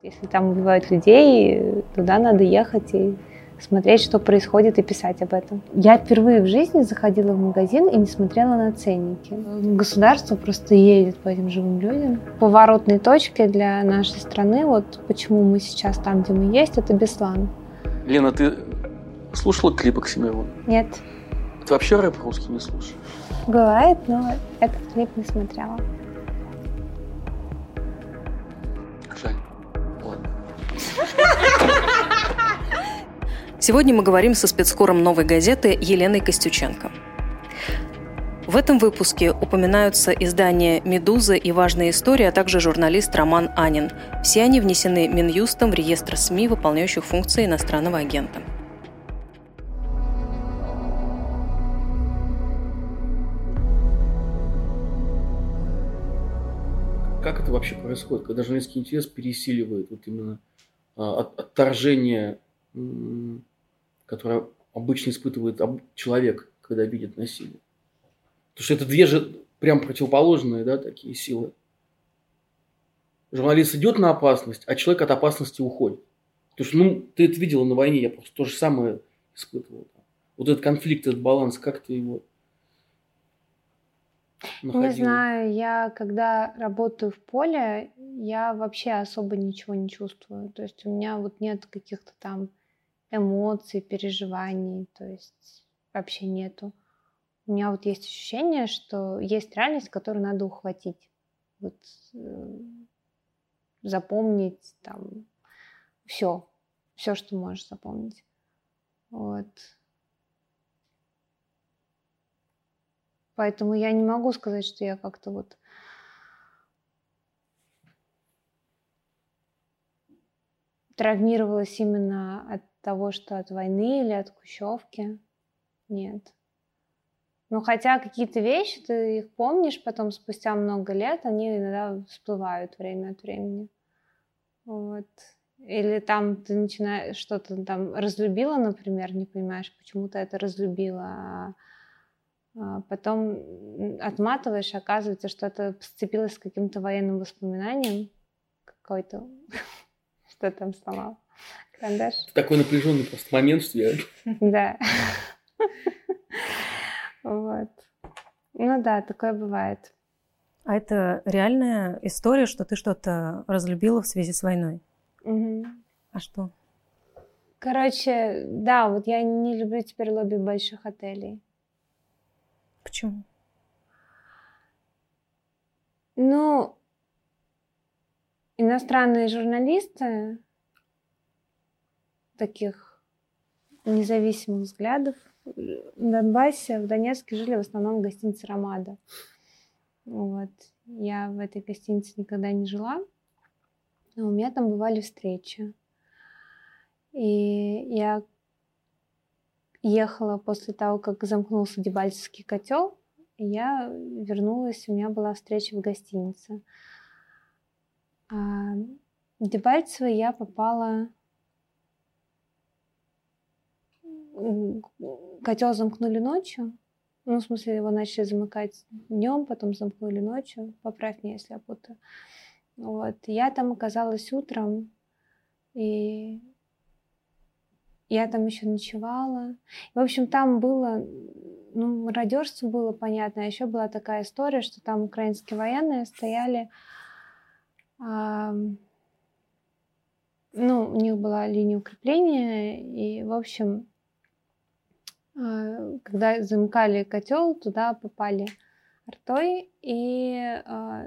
Если там убивают людей, туда надо ехать и смотреть, что происходит, и писать об этом. Я впервые в жизни заходила в магазин и не смотрела на ценники. Государство просто едет по этим живым людям. Поворотной точкой для нашей страны, вот почему мы сейчас там, где мы есть, это Беслан. Лена, ты слушала клип Оксимирона? Нет. Ты вообще рэп русский не слушаешь? Бывает, но этот клип не смотрела. Сегодня мы говорим со спецкором «Новой газеты» Еленой Костюченко. В этом выпуске упоминаются издания «Медуза» и «Важная история», а также журналист Роман Анин. Все они внесены Минюстом в реестр СМИ, выполняющих функции иностранного агента. Как это вообще происходит, когда журналистский интерес пересиливает вот именно а, от- отторжение, которое обычно испытывает человек, когда видит насилие? Потому что это две же прям противоположные, да, такие силы. Журналист идет на опасность, а человек от опасности уходит. Потому что, ну, ты это видела на войне, я просто то же самое испытывал. Вот этот конфликт, этот баланс, как ты его Не находила? знаю, я когда работаю в поле, я вообще особо ничего не чувствую. То есть у меня вот нет каких-то там эмоций, переживаний, то есть вообще нету. У меня вот есть ощущение, что есть реальность, которую надо ухватить. Вот э, запомнить там все, все, что можешь запомнить. Вот. Поэтому я не могу сказать, что я как-то вот травмировалась именно от того, что от войны или от Кущевки. Нет. Ну, хотя какие-то вещи, ты их помнишь потом спустя много лет, они иногда всплывают время от времени. Вот. Или там ты начинаешь что-то там разлюбила, например, не понимаешь, почему ты это разлюбила, а а потом отматываешь, оказывается, что это сцепилось с каким-то военным воспоминанием какой-то, что там сломал. Карандаш? Такой напряженный просто момент, что я Да. Вот. Ну да, такое бывает. А это реальная история, что ты что-то разлюбила в связи с войной? Мгм. А что? Короче, да, вот я не люблю теперь лобби больших отелей. Почему? Ну, иностранные журналисты таких независимых взглядов в Донбассе, в Донецке жили в основном в гостинице «Ромада». Вот. Я в этой гостинице никогда не жила, но у меня там бывали встречи. И я ехала после того, как замкнулся Дебальцевский котел, я вернулась, у меня была встреча в гостинице. А в Дебальцево я попала... Котел замкнули ночью. Ну, в смысле, его начали замыкать днем, потом замкнули ночью. Поправь меня, если я путаю. Вот. Я там оказалась утром, и я там еще ночевала. В общем, там было, ну, мародерство было понятно. А еще была такая история, что там украинские военные стояли, а, ну, у них была линия укрепления, и, в общем, когда замыкали котел, туда попали артой, и а,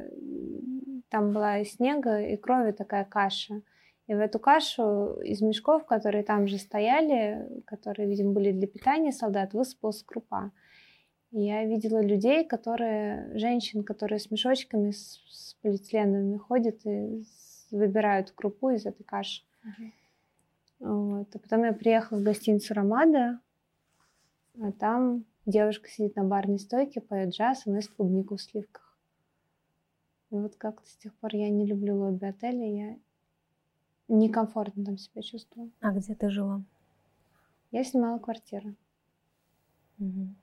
там была и снега, и крови такая каша. И в эту кашу из мешков, которые там же стояли, которые, видимо, были для питания солдат, высыпалась крупа. И я видела людей, которые, женщин, которые с мешочками, с, с полиэтиленовыми ходят и с- выбирают крупу из этой каши. Вот. А потом я приехала в гостиницу «Ромада», а там девушка сидит на барной стойке, поет джаз и носит клубнику в сливках. И вот как-то с тех пор я не люблю лобби отеля, я некомфортно там себя чувствую. А где ты жила? Я снимала квартиру. Мгм.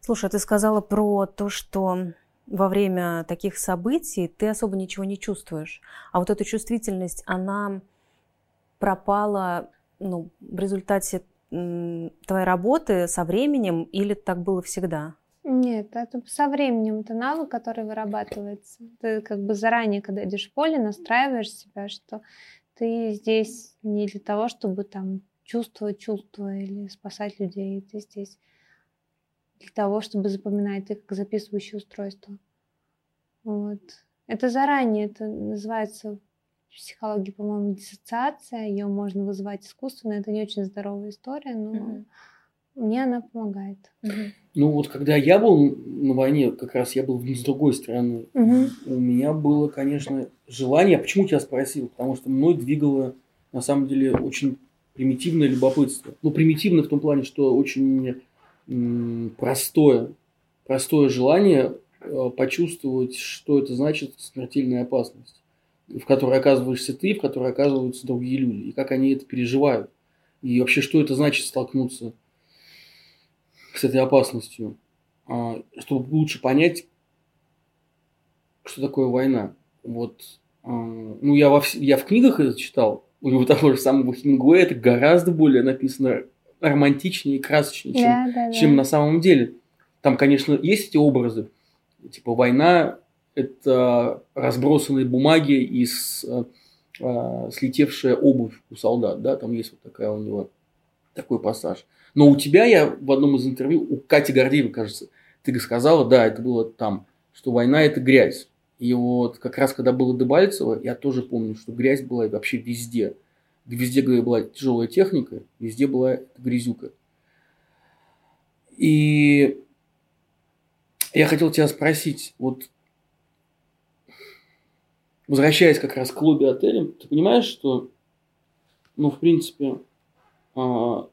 Слушай, а ты сказала про то, что во время таких событий ты особо ничего не чувствуешь. А вот эта чувствительность, она пропала ну, в результате твоей работы со временем или так было всегда? Нет, это со временем это навык, который вырабатывается. Ты как бы заранее, когда идешь в поле, настраиваешь себя, что ты здесь не для того, чтобы там чувствовать чувства или спасать людей. Ты здесь для того, чтобы запоминать, ты как записывающее устройство. Вот. Это заранее, это называется в психологии, по-моему, диссоциация. Ее можно вызывать искусственно. Это не очень здоровая история, но mm-hmm. мне она помогает. Mm-hmm. Ну вот когда я был на войне, как раз я был с другой стороны, mm-hmm. у меня было, конечно, желание. Почему тебя спросил? Потому что мной двигало, на самом деле, очень примитивное любопытство. Ну, примитивно в том плане, что очень м- простое, простое желание э, почувствовать, что это значит смертельная опасность в которой оказываешься ты, в которой оказываются другие люди, и как они это переживают. И вообще, что это значит столкнуться с этой опасностью, а, чтобы лучше понять, что такое война. Вот, а, ну, я, во, я в книгах это читал, у него того же самого Хемингуэя это гораздо более написано романтичнее и красочнее, чем, да, да, чем на самом деле. Там, конечно, есть эти образы, типа война это разбросанные бумаги и с, э, э, слетевшая обувь у солдат, да, там есть вот такая у него такой пассаж. Но у тебя я в одном из интервью, у Кати Гордеевой, кажется, ты сказала, да, это было там, что война – это грязь. И вот как раз когда было Дебальцево, я тоже помню, что грязь была вообще везде. Везде была тяжелая техника, везде была грязюка. И я хотел тебя спросить, вот возвращаясь как раз к клубе отелям, ты понимаешь, что, ну, в принципе, а,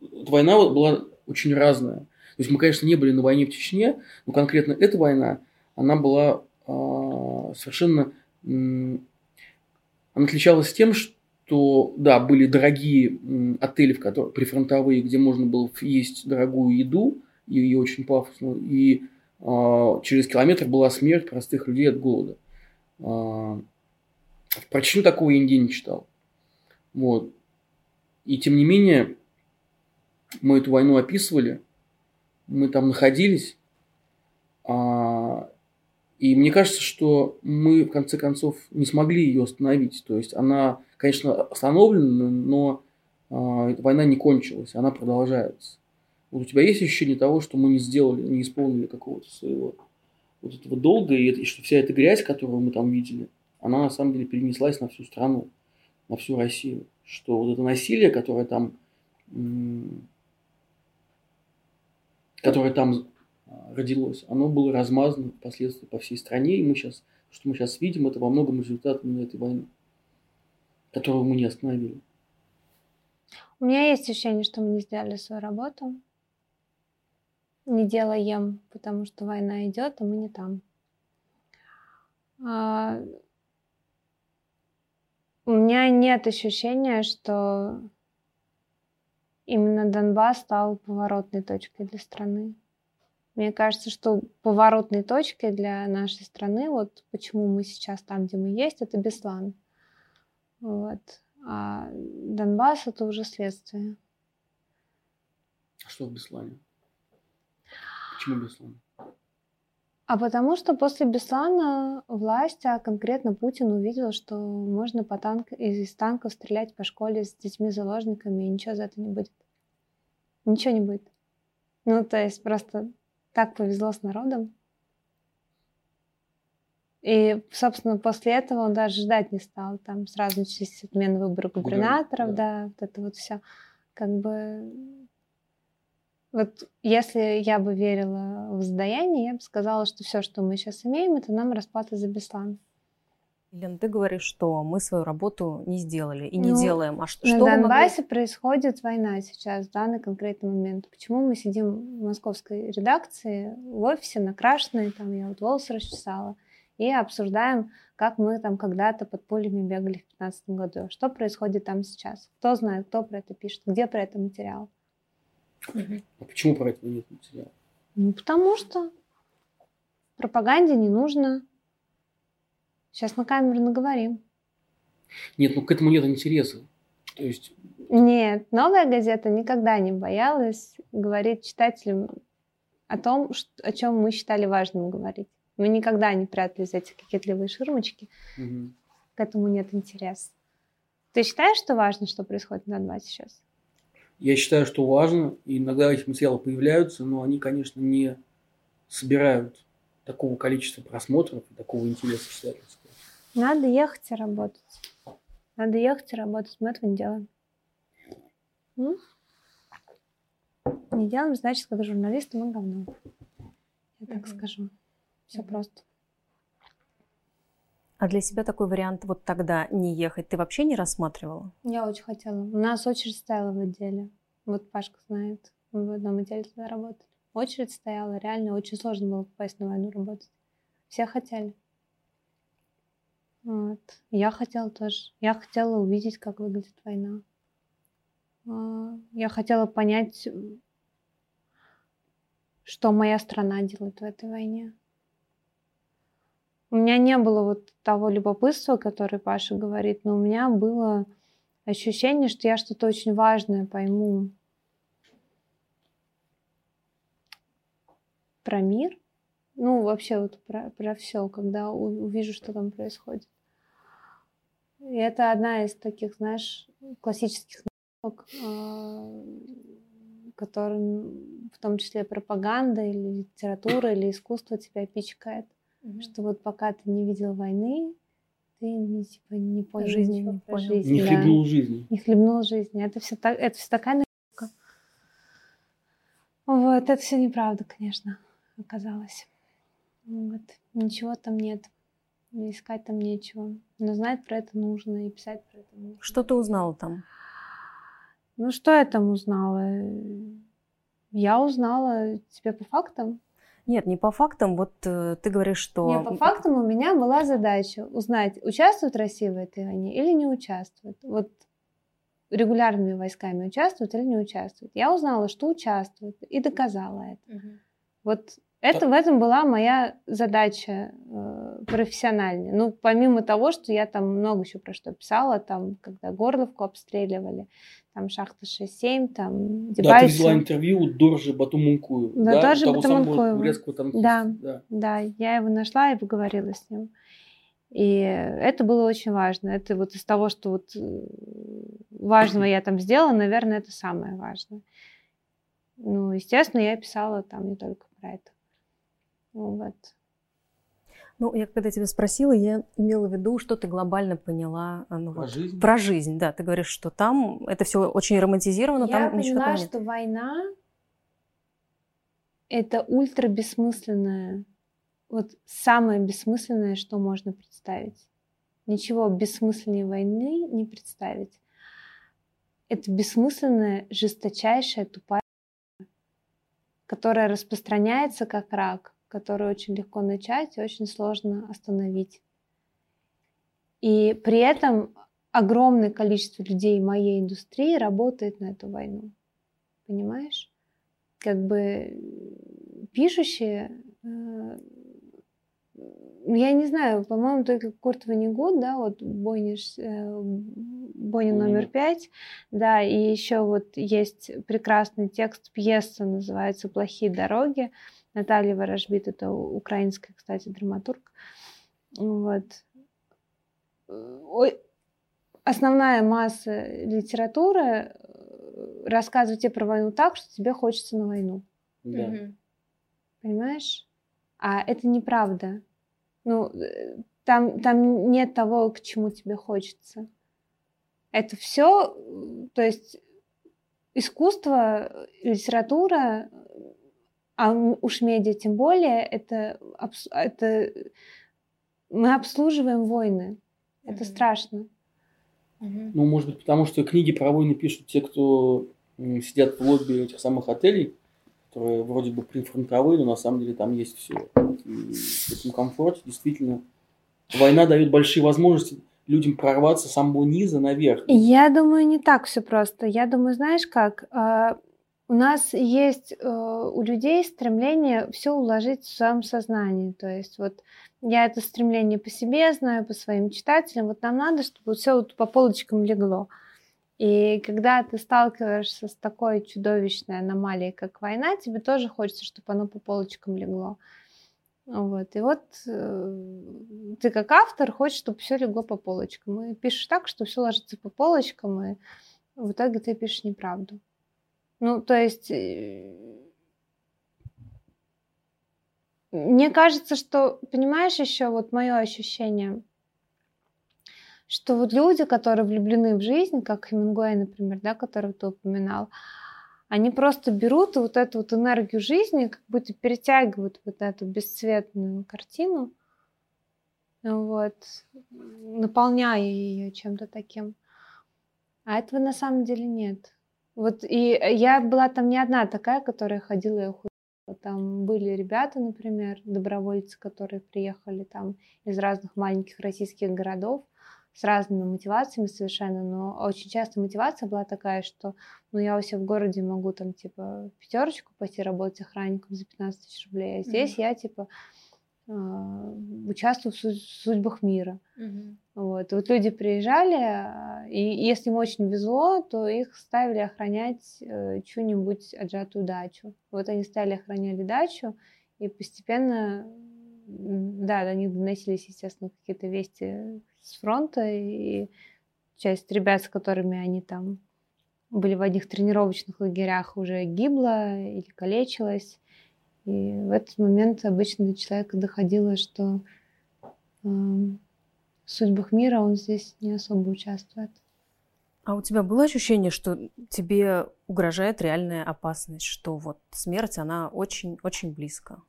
война была очень разная. То есть мы, конечно, не были на войне в Чечне, но конкретно эта война, она была а, совершенно... М, она отличалась тем, что, да, были дорогие отели, в которых, прифронтовые, где можно было есть дорогую еду, и, и очень пафосную, и а, через километр была смерть простых людей от голода. А, про Чечню такого я нигде не читал. Вот. И тем не менее, мы эту войну описывали, мы там находились, а, и мне кажется, что мы в конце концов не смогли ее остановить. То есть она, конечно, остановлена, но а, эта война не кончилась, она продолжается. Вот у тебя есть ощущение того, что мы не сделали, не исполнили какого-то своего вот этого долга, и, и что вся эта грязь, которую мы там видели, она на самом деле перенеслась на всю страну, на всю Россию. Что вот это насилие, которое там, которое там а, родилось, оно было размазано впоследствии по всей стране, и мы сейчас, что мы сейчас видим, это во многом результат этой войны, которую мы не остановили. У меня есть ощущение, что мы не сделали свою работу, не делаем, потому что война идет, а мы не там. А... У меня нет ощущения, что именно Донбасс стал поворотной точкой для страны. Мне кажется, что поворотной точкой для нашей страны, вот почему мы сейчас там, где мы есть, это Беслан. Вот. А Донбасс это уже следствие. А что в Беслане? Почему Беслан? А потому что после Беслана власть, а конкретно Путин увидел, что можно по танк, из танков стрелять по школе с детьми-заложниками, и ничего за это не будет. Ничего не будет. Ну, то есть просто так повезло с народом. И, собственно, после этого он даже ждать не стал. Там сразу начались отмены выборов губернаторов, да. да, вот это вот все. Как бы вот если я бы верила в воздаяние, я бы сказала, что все, что мы сейчас имеем, это нам расплата за Беслан. Лен, ты говоришь, что мы свою работу не сделали и не ну, делаем. А что, на что Донбассе могли... происходит война сейчас, в данный конкретный момент. Почему мы сидим в московской редакции, в офисе, накрашенные, там я вот волосы расчесала, и обсуждаем, как мы там когда-то под пулями бегали в 2015 году. Что происходит там сейчас? Кто знает, кто про это пишет, где про это материал? А почему про это нет материала? Ну, потому что. пропаганде не нужно. Сейчас на камеру наговорим. Нет, ну к этому нет интереса. То есть... Нет, новая газета никогда не боялась говорить читателям о том, о чем мы считали важным говорить. Мы никогда не прятали за эти кокетливые ширмочки. Угу. К этому нет интереса. Ты считаешь, что важно, что происходит на Донбассе сейчас? Я считаю, что важно. И иногда эти материалы появляются, но они, конечно, не собирают такого количества просмотров и такого интереса читательского. Надо ехать и работать. Надо ехать и работать. Мы этого не делаем. М? Не делаем, значит, когда журналисты, мы говно. Я так mm-hmm. скажу. Все mm-hmm. просто. А для себя такой вариант вот тогда не ехать ты вообще не рассматривала? Я очень хотела. У нас очередь стояла в отделе. Вот Пашка знает. Мы в одном отделе туда работали. Очередь стояла. Реально очень сложно было попасть на войну работать. Все хотели. Вот. Я хотела тоже. Я хотела увидеть, как выглядит война. А, я хотела понять, что моя страна делает в этой войне. У меня не было вот того любопытства, которое Паша говорит, но у меня было ощущение, что я что-то очень важное пойму про мир, ну вообще вот про, про все, когда увижу, что там происходит. И это одна из таких, знаешь, классических наук, а, которым в том числе пропаганда или литература или искусство тебя пичкает. Mm-hmm. Что вот пока ты не видел войны, ты не, типа, не понял жизни, не понял. жизнь. Не да. хлебнул жизни. Не хлебнул жизни. Это все, так, это все такая наука. Вот, это все неправда, конечно, оказалось. Вот. Ничего там нет. Искать там нечего. Но знать про это нужно и писать про это нужно. Что ты узнала там? Ну, что я там узнала? Я узнала тебе по фактам. Нет, не по фактам. Вот э, ты говоришь, что... Не, по фактам у меня была задача узнать, участвует Россия в этой войне или не участвует. Вот регулярными войсками участвует или не участвует. Я узнала, что участвует, и доказала это. Угу. Вот это, в этом была моя задача э, профессиональная. Ну, помимо того, что я там много еще про что писала, там, когда Горловку обстреливали, там шахта 6-7, там Дебальцево. Да, ты взяла интервью у Доржи Батумункуева. Да, да Доржи Батумункуева. Да, да, да, я его нашла и поговорила с ним. И это было очень важно. Это вот из того, что вот э, важного я там сделала, наверное, это самое важное. Ну, естественно, я писала там не только про это. Вот. Ну, я когда тебя спросила, я имела в виду, что ты глобально поняла а, ну, про, вот, жизнь? про жизнь. Да, ты говоришь, что там это все очень романтизировано. Я там поняла, что война это ультра бессмысленное, вот самое бессмысленное, что можно представить. Ничего бессмысленнее войны не представить. Это бессмысленная, жесточайшая, тупая которая распространяется как рак, которую очень легко начать и очень сложно остановить. И при этом огромное количество людей моей индустрии работает на эту войну. Понимаешь? Как бы пишущие э, ну, я не знаю, по-моему, только Курт Ванигут, да, вот Бойниш, э, Бойни номер пять, да, и еще вот есть прекрасный текст, пьеса называется «Плохие дороги», Наталья Ворожбит, это украинская, кстати, драматург, вот. Основная масса литературы э, рассказывает тебе про войну так, что тебе хочется на войну. Да. Понимаешь? А это неправда. Ну, э, там, там нет того, к чему тебе хочется. Это все, то есть искусство, литература, а уж медиа тем более, это, это мы обслуживаем войны. Это mm-hmm. страшно. Ну, может быть, потому что книги про войны пишут те, кто сидят в лобби этих самых отелей, которые вроде бы прифронтовые, но на самом деле там есть все. И в этом комфорте действительно война дает большие возможности людям прорваться с самого низа наверх. Я думаю, не так все просто. Я думаю, знаешь как, а, у нас есть э, у людей стремление все уложить в своем сознании. То есть вот я это стремление по себе знаю, по своим читателям. Вот нам надо, чтобы все вот по полочкам легло. И когда ты сталкиваешься с такой чудовищной аномалией, как война, тебе тоже хочется, чтобы оно по полочкам легло. Вот. И вот э, ты как автор хочешь, чтобы все легло по полочкам. И пишешь так, что все ложится по полочкам, и в итоге ты пишешь неправду. Ну, то есть, э, мне кажется, что, понимаешь, еще вот мое ощущение, что вот люди, которые влюблены в жизнь, как Хемингуэй, например, да, которого ты упоминал, они просто берут вот эту вот энергию жизни, как будто перетягивают вот эту бесцветную картину, вот, наполняя ее чем-то таким. А этого на самом деле нет. Вот и я была там не одна такая, которая ходила и худела. Там были ребята, например, добровольцы, которые приехали там из разных маленьких российских городов с разными мотивациями совершенно, но очень часто мотивация была такая, что ну я у себя в городе могу там типа пятерочку пойти работать охранником за 15 тысяч рублей, а здесь mm-hmm. я типа а, участвую в судьбах мира. Угу. Вот. Вот люди приезжали, а, и если им очень везло, то их ставили охранять э, чью-нибудь отжатую дачу. Вот они стали охранять дачу, и постепенно, да, до них доносились, естественно, какие-то вести с фронта, и часть ребят, с которыми они там были в одних тренировочных лагерях, уже гибла или калечилась. И в этот момент обычно до человека доходило, что э, в судьбах мира он здесь не особо участвует. А у тебя было ощущение, что тебе угрожает реальная опасность, что вот смерть, она очень-очень близко?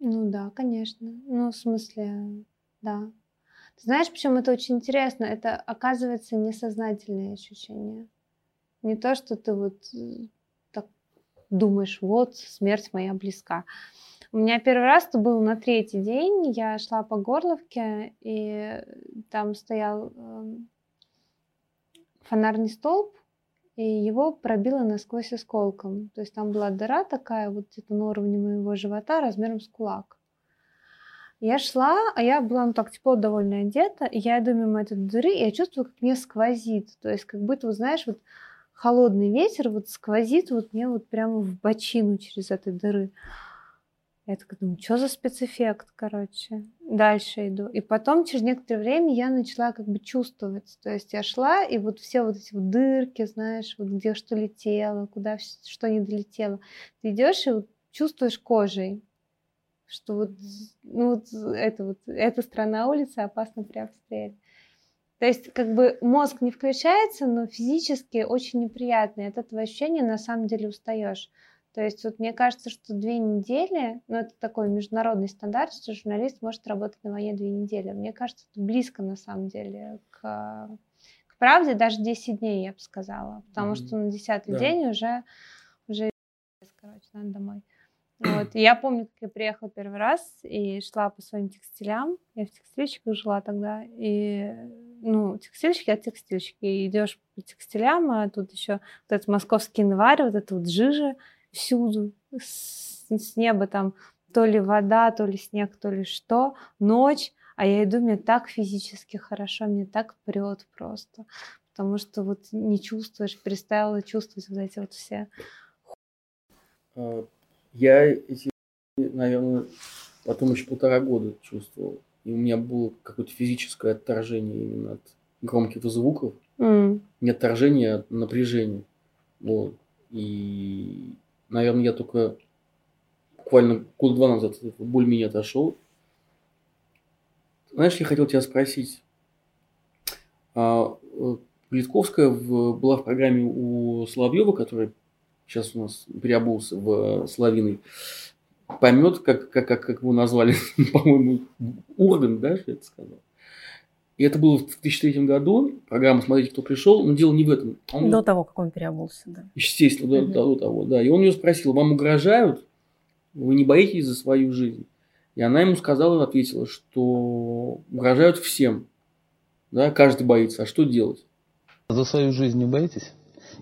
Ну да, конечно. Ну, в смысле, да. Ты знаешь, почему это очень интересно? Это, оказывается, несознательное ощущение. Не то, что ты вот э, думаешь, вот, смерть моя близка. У меня первый раз это был на третий день. Я шла по Горловке, и там стоял эм, фонарный столб, и его пробило насквозь осколком. То есть там была дыра такая, вот где-то на уровне моего живота, размером с кулак. Я шла, а я была ну, так тепло довольно одета, и я иду мимо этой дыры, и я чувствую, как мне сквозит. То есть как будто, вот знаешь, вот холодный ветер вот сквозит вот мне вот прямо в бочину через этой дыры. Я такая думаю, что за спецэффект, короче. Дальше иду. И потом, через некоторое время, я начала как бы чувствовать. То есть я шла, и вот все вот эти вот дырки, знаешь, вот где что летело, куда что не долетело. Ты идешь и вот чувствуешь кожей, что вот, ну, вот это вот, эта страна улицы опасно при обстреле. То есть как бы мозг не включается, но физически очень неприятно. И от этого ощущения на самом деле устаешь. То есть вот мне кажется, что две недели, ну это такой международный стандарт, что журналист может работать на войне две недели. Мне кажется, это близко на самом деле к, к правде, даже 10 дней, я бы сказала. Потому mm-hmm. что на десятый да. день уже, уже, короче, надо домой. Вот. И я помню, как я приехала первый раз и шла по своим текстилям. Я в текстильщиках жила тогда. И, ну, текстильщики от текстильщики. И идешь по текстилям, а тут еще вот этот московский январь, вот это вот жижа всюду. С, с неба там то ли вода, то ли снег, то ли что. Ночь. А я иду, мне так физически хорошо, мне так прет просто. Потому что вот не чувствуешь, перестала чувствовать вот эти вот все а, я эти, наверное, потом еще полтора года чувствовал. И у меня было какое-то физическое отторжение именно от громких звуков. Mm. Не отторжение, а напряжение. Вот. И, наверное, я только буквально год два назад более-менее отошел. Знаешь, я хотел тебя спросить. А, э, Политковская в, была в программе у Соловьева, которая сейчас у нас переобулся в Славиной, поймет, как, как, как, как его назвали, по-моему, орган, да, что я это сказал. И это было в 2003 году, программа «Смотрите, кто пришел», но дело не в этом. Он, до того, как он переобулся, да. Естественно, до, угу. до, до того, да. И он ее спросил, вам угрожают? Вы не боитесь за свою жизнь? И она ему сказала, ответила, что угрожают всем. Да, каждый боится. А что делать? За свою жизнь не боитесь?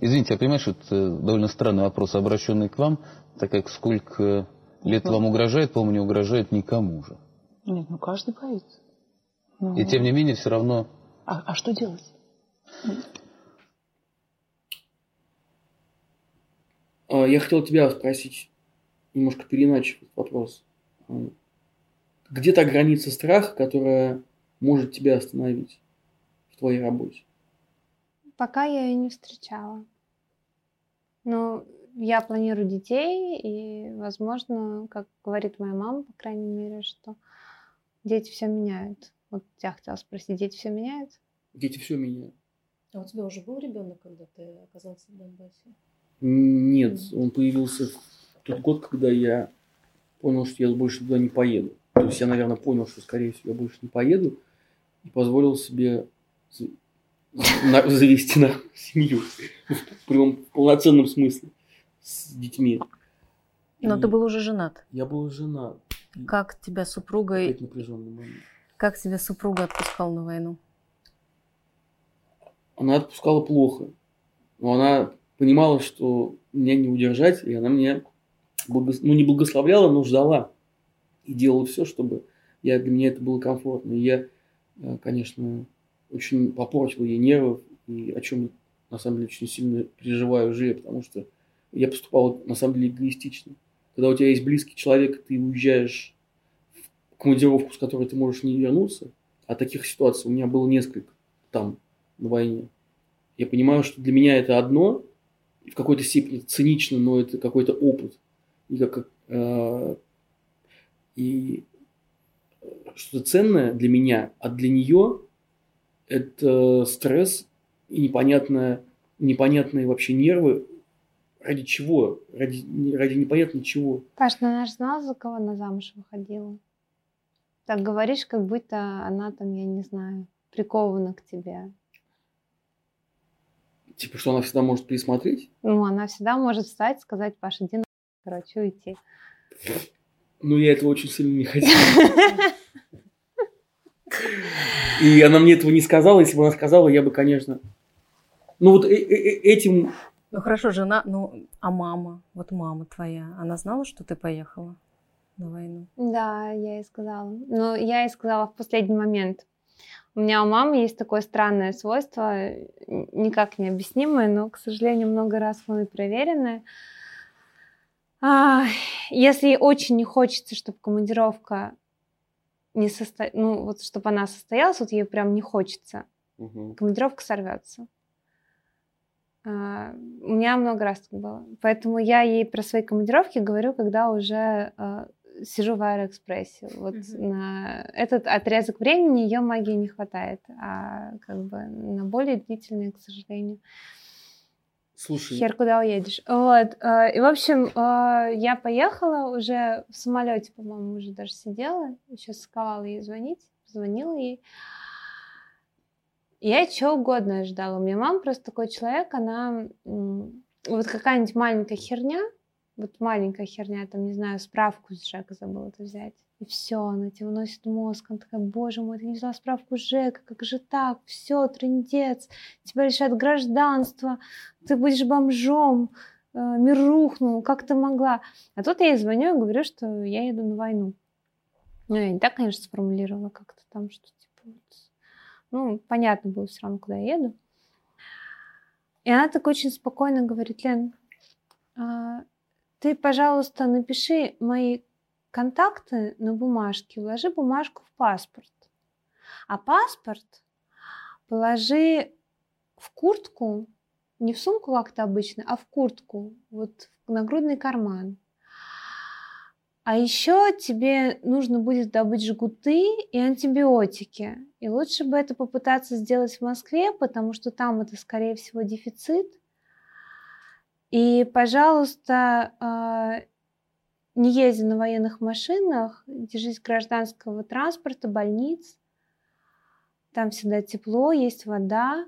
Извините, я понимаю, что это довольно странный вопрос, обращенный к вам, так как сколько лет ну. вам угрожает, по-моему, не угрожает никому же. Нет, ну каждый боится. Ну, И тем не менее все равно... А, а что делать? А, я хотел тебя спросить, немножко переначив вопрос. Где та граница страха, которая может тебя остановить в твоей работе? Пока я ее не встречала. Но я планирую детей, и, возможно, как говорит моя мама, по крайней мере, что дети все меняют. Вот я хотела спросить, дети все меняют? Дети все меняют. А у тебя уже был ребенок, когда ты оказался в Донбассе? Нет, он появился в тот год, когда я понял, что я больше туда не поеду. То есть я, наверное, понял, что, скорее всего, я больше не поеду, и позволил себе завести на семью в прямом полноценном смысле с детьми. Но и ты был уже женат. Я был женат. Как тебя супруга... Как тебя супруга отпускал на войну? Она отпускала плохо. Но она понимала, что меня не удержать, и она мне благос... ну, не благословляла, но ждала. И делала все, чтобы я, для меня это было комфортно. И я, э, конечно, очень попортил ей нервов, и о чем на самом деле очень сильно переживаю уже, потому что я поступал на самом деле эгоистично. Когда у тебя есть близкий человек, ты уезжаешь в командировку, с которой ты можешь не вернуться, а таких ситуаций у меня было несколько там на войне. Я понимаю, что для меня это одно, в какой-то степени цинично, но это какой-то опыт. И, как, э, и что-то ценное для меня, а для нее это стресс и непонятное, непонятные вообще нервы. Ради чего? Ради, ради непонятно чего. Паш, ну она же знала, за кого она замуж выходила. Так говоришь, как будто она там, я не знаю, прикована к тебе. Типа, что она всегда может пересмотреть? Ну, она всегда может встать, сказать, Паша, иди на короче, уйти. Ну, я этого очень сильно не хотел. И она мне этого не сказала. Если бы она сказала, я бы, конечно... Ну, вот э, э, э, этим... Ну, хорошо, жена... Ну, а мама? Вот мама твоя, она знала, что ты поехала на войну? Да, я ей сказала. Но я ей сказала в последний момент. У меня у мамы есть такое странное свойство, никак не объяснимое, но, к сожалению, много раз мной проверенное. А, если ей очень не хочется, чтобы командировка не состо... ну вот чтобы она состоялась, вот ей прям не хочется, угу. командировка сорвется. А, у меня много раз так было. Поэтому я ей про свои командировки говорю, когда уже а, сижу в Аэроэкспрессе. Вот mm-hmm. на этот отрезок времени ее магии не хватает, а как бы на более длительные, к сожалению. Слушай. Хер, куда уедешь. Вот. Э, и, в общем, э, я поехала уже в самолете, по-моему, уже даже сидела. Еще сковала ей звонить. Звонила ей. Я чего угодно ждала. У меня мама просто такой человек, она вот какая-нибудь маленькая херня, вот маленькая херня, там, не знаю, справку с ЖЭКа забыла это взять. И все, она тебе уносит мозг. Она такая, боже мой, ты не взяла справку ЖЭКа, как же так? Все, трындец, тебя лишают гражданства, ты будешь бомжом, э, мир рухнул, как ты могла? А тут я ей звоню и говорю, что я еду на войну. Ну, я не так, конечно, сформулировала как-то там, что типа, ну, понятно было все равно, куда я еду. И она так очень спокойно говорит, Лен, а, ты, пожалуйста, напиши мои контакты на бумажке, вложи бумажку в паспорт. А паспорт положи в куртку, не в сумку как-то обычно, а в куртку, вот в нагрудный карман. А еще тебе нужно будет добыть жгуты и антибиотики. И лучше бы это попытаться сделать в Москве, потому что там это, скорее всего, дефицит – и, пожалуйста, а, не езди на военных машинах, держись гражданского транспорта, больниц. Там всегда тепло, есть вода.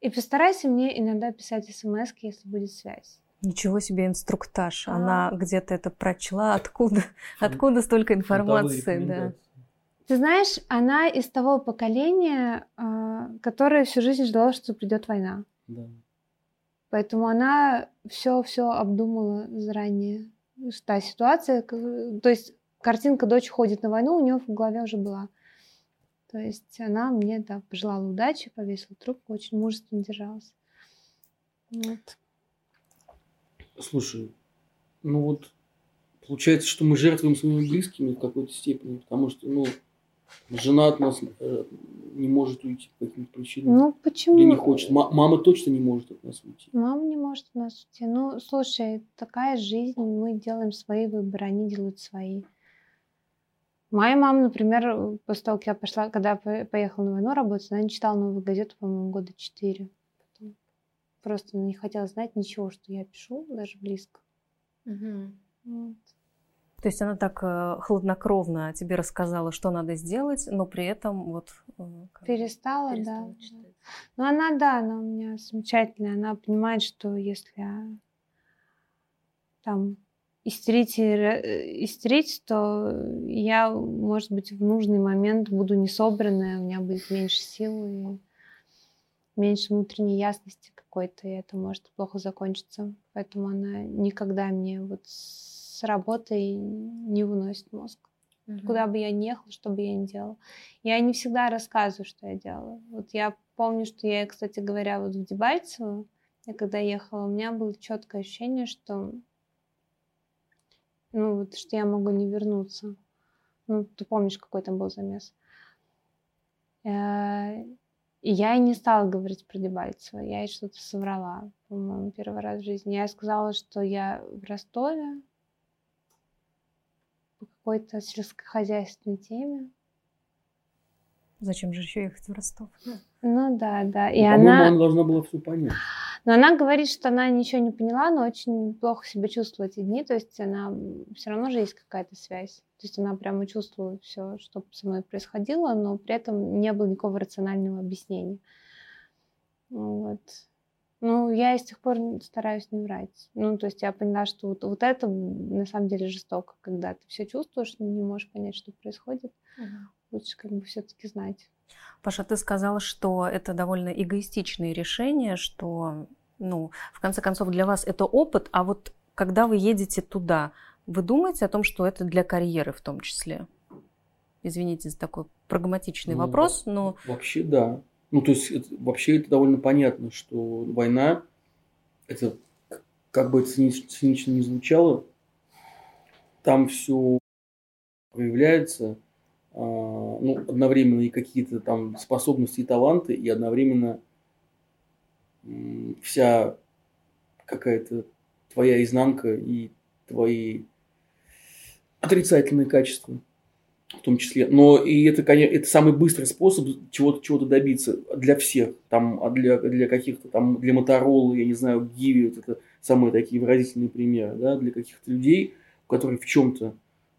И постарайся мне иногда писать смс, если будет связь. Ничего себе инструктаж. А... Она где-то это прочла. Откуда, откуда столько информации? Да. Ты знаешь, она из того поколения, а, которое всю жизнь ждала, что придет война. Да. Поэтому она все-все обдумала заранее. Та ситуация, то есть картинка дочь ходит на войну, у нее в голове уже была. То есть она мне да, пожелала удачи, повесила трубку, очень мужественно держалась. Вот. Слушай, ну вот получается, что мы жертвуем своими близкими в какой-то степени, потому что, ну, жена от нас э, не может уйти по каким-то причинам. Ну, почему? Или не хочет. М- мама точно не может от нас уйти. Мама не может от нас уйти. Ну, слушай, такая жизнь, мы делаем свои выборы, они делают свои. Моя мама, например, после того, как я пошла, когда поехала на войну работать, она не читала новую газету, по-моему, года четыре. Просто не хотела знать ничего, что я пишу, даже близко. Угу. Вот. То есть она так э, хладнокровно тебе рассказала, что надо сделать, но при этом вот... Э, перестала, перестала, да. Читать. Ну она, да, она у меня замечательная. Она понимает, что если там истерить, э, истерить, то я, может быть, в нужный момент буду не собранная, у меня будет меньше сил и меньше внутренней ясности какой-то, и это может плохо закончиться. Поэтому она никогда мне вот с работой не выносит мозг. Угу. Куда бы я ни ехала, что бы я ни делала. Я не всегда рассказываю, что я делала. Вот я помню, что я, кстати говоря, вот в Дебальцево, я когда ехала, у меня было четкое ощущение, что ну, вот, что я могу не вернуться. Ну, ты помнишь, какой там был замес. И я и не стала говорить про Дебальцево. Я ей что-то соврала, по-моему, первый раз в жизни. Я сказала, что я в Ростове, по какой-то сельскохозяйственной теме. Зачем же еще ехать в Ростов? Ну да, да. И ну, она... она должна была все понять. Но она говорит, что она ничего не поняла, но очень плохо себя чувствует эти дни. То есть она все равно же есть какая-то связь. То есть она прямо чувствует все, что со мной происходило, но при этом не было никакого рационального объяснения. Вот. Ну, я с тех пор стараюсь не врать. Ну, то есть я поняла, что вот, вот это на самом деле жестоко, когда ты все чувствуешь, но не можешь понять, что происходит. Угу. Лучше как бы все-таки знать. Паша, ты сказала, что это довольно эгоистичные решения, что, ну, в конце концов, для вас это опыт, а вот когда вы едете туда, вы думаете о том, что это для карьеры в том числе? Извините за такой прагматичный ну, вопрос, но... Вообще да. Ну, то есть, это, вообще это довольно понятно, что война, это, как бы это цинично не звучало, там все проявляется, а, ну, одновременно и какие-то там способности и таланты, и одновременно вся какая-то твоя изнанка и твои отрицательные качества в том числе. Но и это, конечно, это самый быстрый способ чего-то чего добиться для всех. Там, а для, для каких-то там, для Моторола, я не знаю, Гиви, вот это самые такие выразительные примеры, да, для каких-то людей, которые в чем-то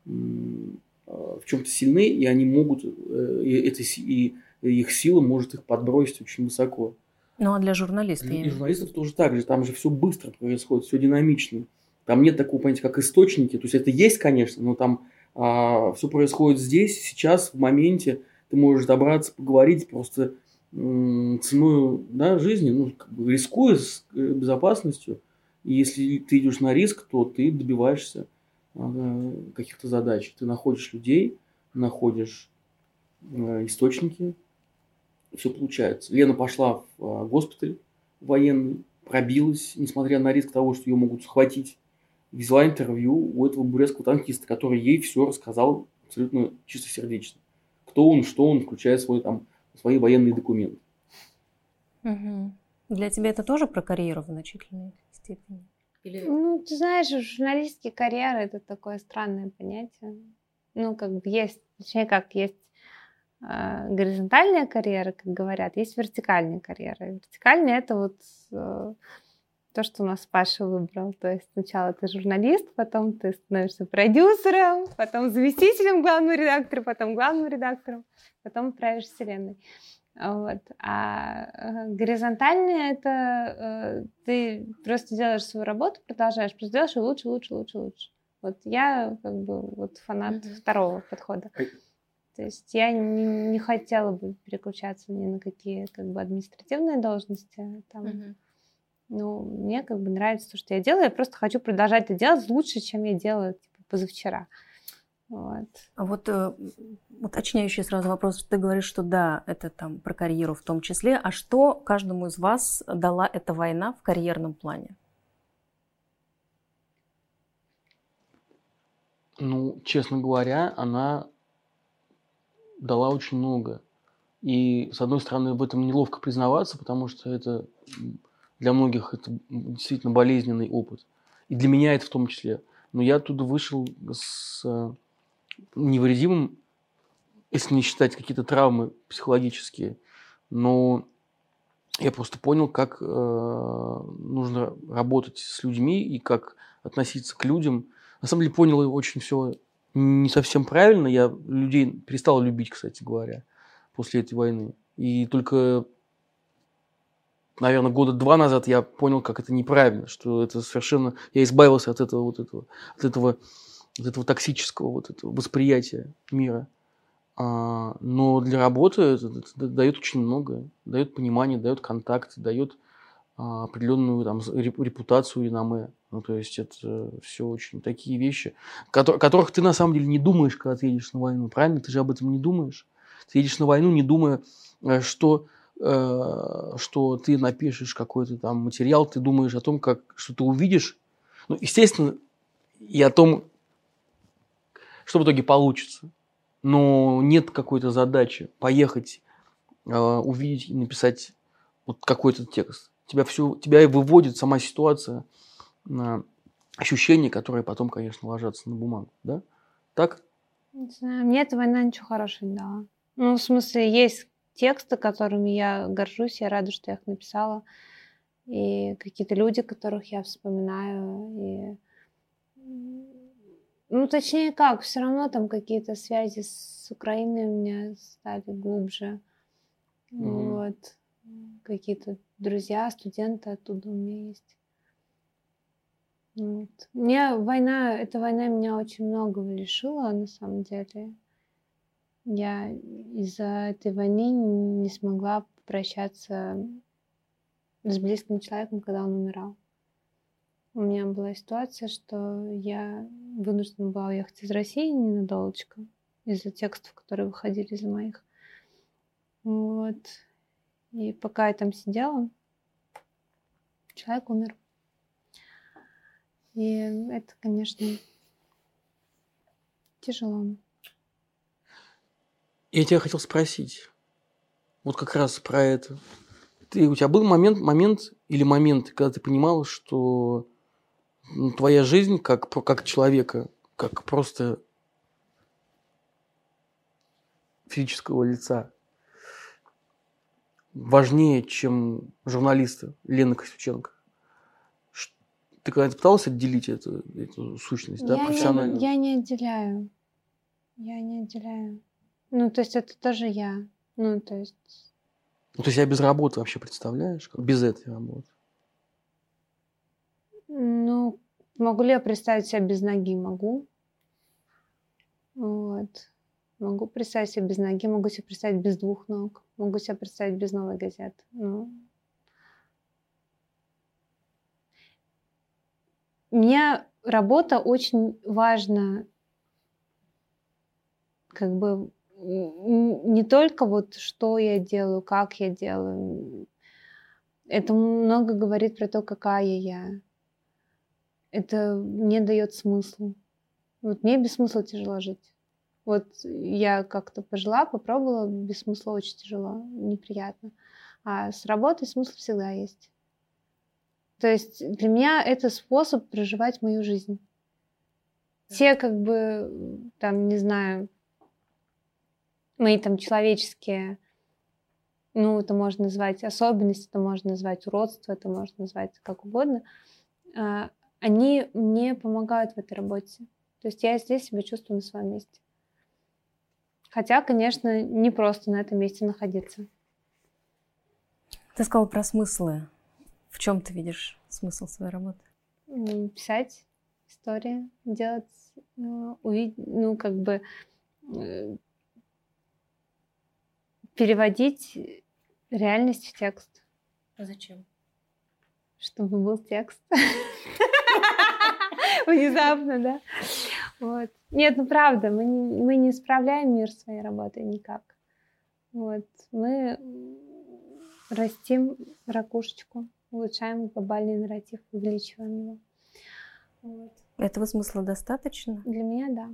в чем-то сильны, и они могут, э, и, это, и их сила может их подбросить очень высоко. Ну а для журналистов? И журналистов тоже так же. Там же все быстро происходит, все динамично. Там нет такого понятия, как источники. То есть это есть, конечно, но там а, все происходит здесь, сейчас, в моменте. Ты можешь добраться, поговорить просто ценой да, жизни, ну, как бы рискуя с э, безопасностью. И если ты идешь на риск, то ты добиваешься а, каких-то задач. Ты находишь людей, находишь э, источники, все получается. Лена пошла в а, госпиталь военный, пробилась, несмотря на риск того, что ее могут схватить взяла интервью у этого бурятского танкиста, который ей все рассказал абсолютно чистосердечно. Кто он, что он, включая свой, там, свои военные документы. Угу. Для тебя это тоже про карьеру в значительной степени? Или... Ну, ты знаешь, журналистские карьеры это такое странное понятие. Ну, как бы есть, точнее, как есть э, горизонтальная карьера, как говорят, есть вертикальная карьера. Вертикальная это вот э, то, что у нас Паша выбрал. То есть сначала ты журналист, потом ты становишься продюсером, потом заместителем главного редактора, потом главным редактором, потом правишь вселенной. Вот. А э, горизонтальное это э, ты просто делаешь свою работу, продолжаешь, просто делаешь ее лучше, лучше, лучше, лучше. Вот я как бы вот фанат mm-hmm. второго подхода. То есть я не, не хотела бы переключаться ни на какие как бы административные должности. Там, mm-hmm Ну, мне как бы нравится то, что я делаю. Я просто хочу продолжать это делать лучше, чем я делала типа, позавчера. Вот. А вот э, уточняющий сразу вопрос. Ты говоришь, что да, это там про карьеру в том числе. А что каждому из вас дала эта война в карьерном плане? Ну, честно говоря, она дала очень много. И, с одной стороны, в этом неловко признаваться, потому что это для многих это действительно болезненный опыт. И для меня это в том числе. Но я оттуда вышел с э, невредимым, если не считать какие-то травмы психологические. Но я просто понял, как э, нужно работать с людьми и как относиться к людям. На самом деле понял очень все не совсем правильно. Я людей перестал любить, кстати говоря после этой войны. И только, наверное, года два назад я понял, как это неправильно, что это совершенно... Я избавился от этого вот этого, от этого, от этого токсического вот этого восприятия мира. А, но для работы это, это дает очень много. Дает понимание, дает контакт, дает а, определенную там, репутацию, реноме. Ну, то есть это все очень такие вещи, которых ты на самом деле не думаешь, когда ты едешь на войну. Правильно? Ты же об этом не думаешь. Ты едешь на войну, не думая, э, что, что ты напишешь какой-то там материал, ты думаешь о том, как, что ты увидишь. Ну, естественно, и о том, что в итоге получится. Но нет какой-то задачи поехать, э, увидеть и написать вот какой-то текст. Тебя, все, тебя выводит сама ситуация на ощущения, которые потом, конечно, ложатся на бумагу. Да? Так? Не знаю, мне эта война ничего хорошего не дала. Ну, в смысле, есть тексты, которыми я горжусь, я рада, что я их написала. И какие-то люди, которых я вспоминаю. И... Ну, точнее как, все равно там какие-то связи с Украиной у меня стали глубже. Mm-hmm. Вот. Какие-то друзья, студенты оттуда у меня есть. Вот. Мне война, эта война меня очень многого лишила, на самом деле. Я из-за этой войны не смогла попрощаться с близким человеком, когда он умирал. У меня была ситуация, что я вынуждена была уехать из России ненадолечко из-за текстов, которые выходили из моих. Вот. И пока я там сидела, человек умер. И это, конечно, тяжело. Я тебя хотел спросить, вот как раз про это. Ты, у тебя был момент, момент или момент, когда ты понимала, что ну, твоя жизнь как, как человека, как просто физического лица важнее, чем журналиста Лена Костюченко. Ты когда-то пыталась отделить эту, эту сущность, да, профессионально? Не, я не отделяю. Я не отделяю. Ну, то есть это тоже я. Ну, то есть... Ну, ты себя без работы вообще представляешь? Без этой работы? Ну, могу ли я представить себя без ноги? Могу. Вот. Могу представить себя без ноги, могу себе представить без двух ног, могу себе представить без новой газеты. Ну, мне работа очень важна, как бы не только вот что я делаю, как я делаю. Это много говорит про то, какая я. Это не дает смысла. Вот мне без смысла тяжело жить. Вот я как-то пожила, попробовала, без смысла очень тяжело, неприятно. А с работой смысл всегда есть. То есть для меня это способ проживать мою жизнь. Те как бы, там, не знаю, мои там человеческие, ну, это можно назвать особенности, это можно назвать уродство, это можно назвать как угодно, а, они мне помогают в этой работе. То есть я здесь себя чувствую на своем месте. Хотя, конечно, не просто на этом месте находиться. Ты сказал про смыслы. В чем ты видишь смысл своей работы? Писать истории, делать, э, увидеть, ну, как бы э, переводить реальность в текст. А зачем? Чтобы был текст. Внезапно, да. Вот. Нет, ну правда, мы не, мы не исправляем мир своей работой никак. Вот. Мы растим ракушечку, улучшаем глобальный нарратив, увеличиваем его. Вот. Этого смысла достаточно? Для меня, да.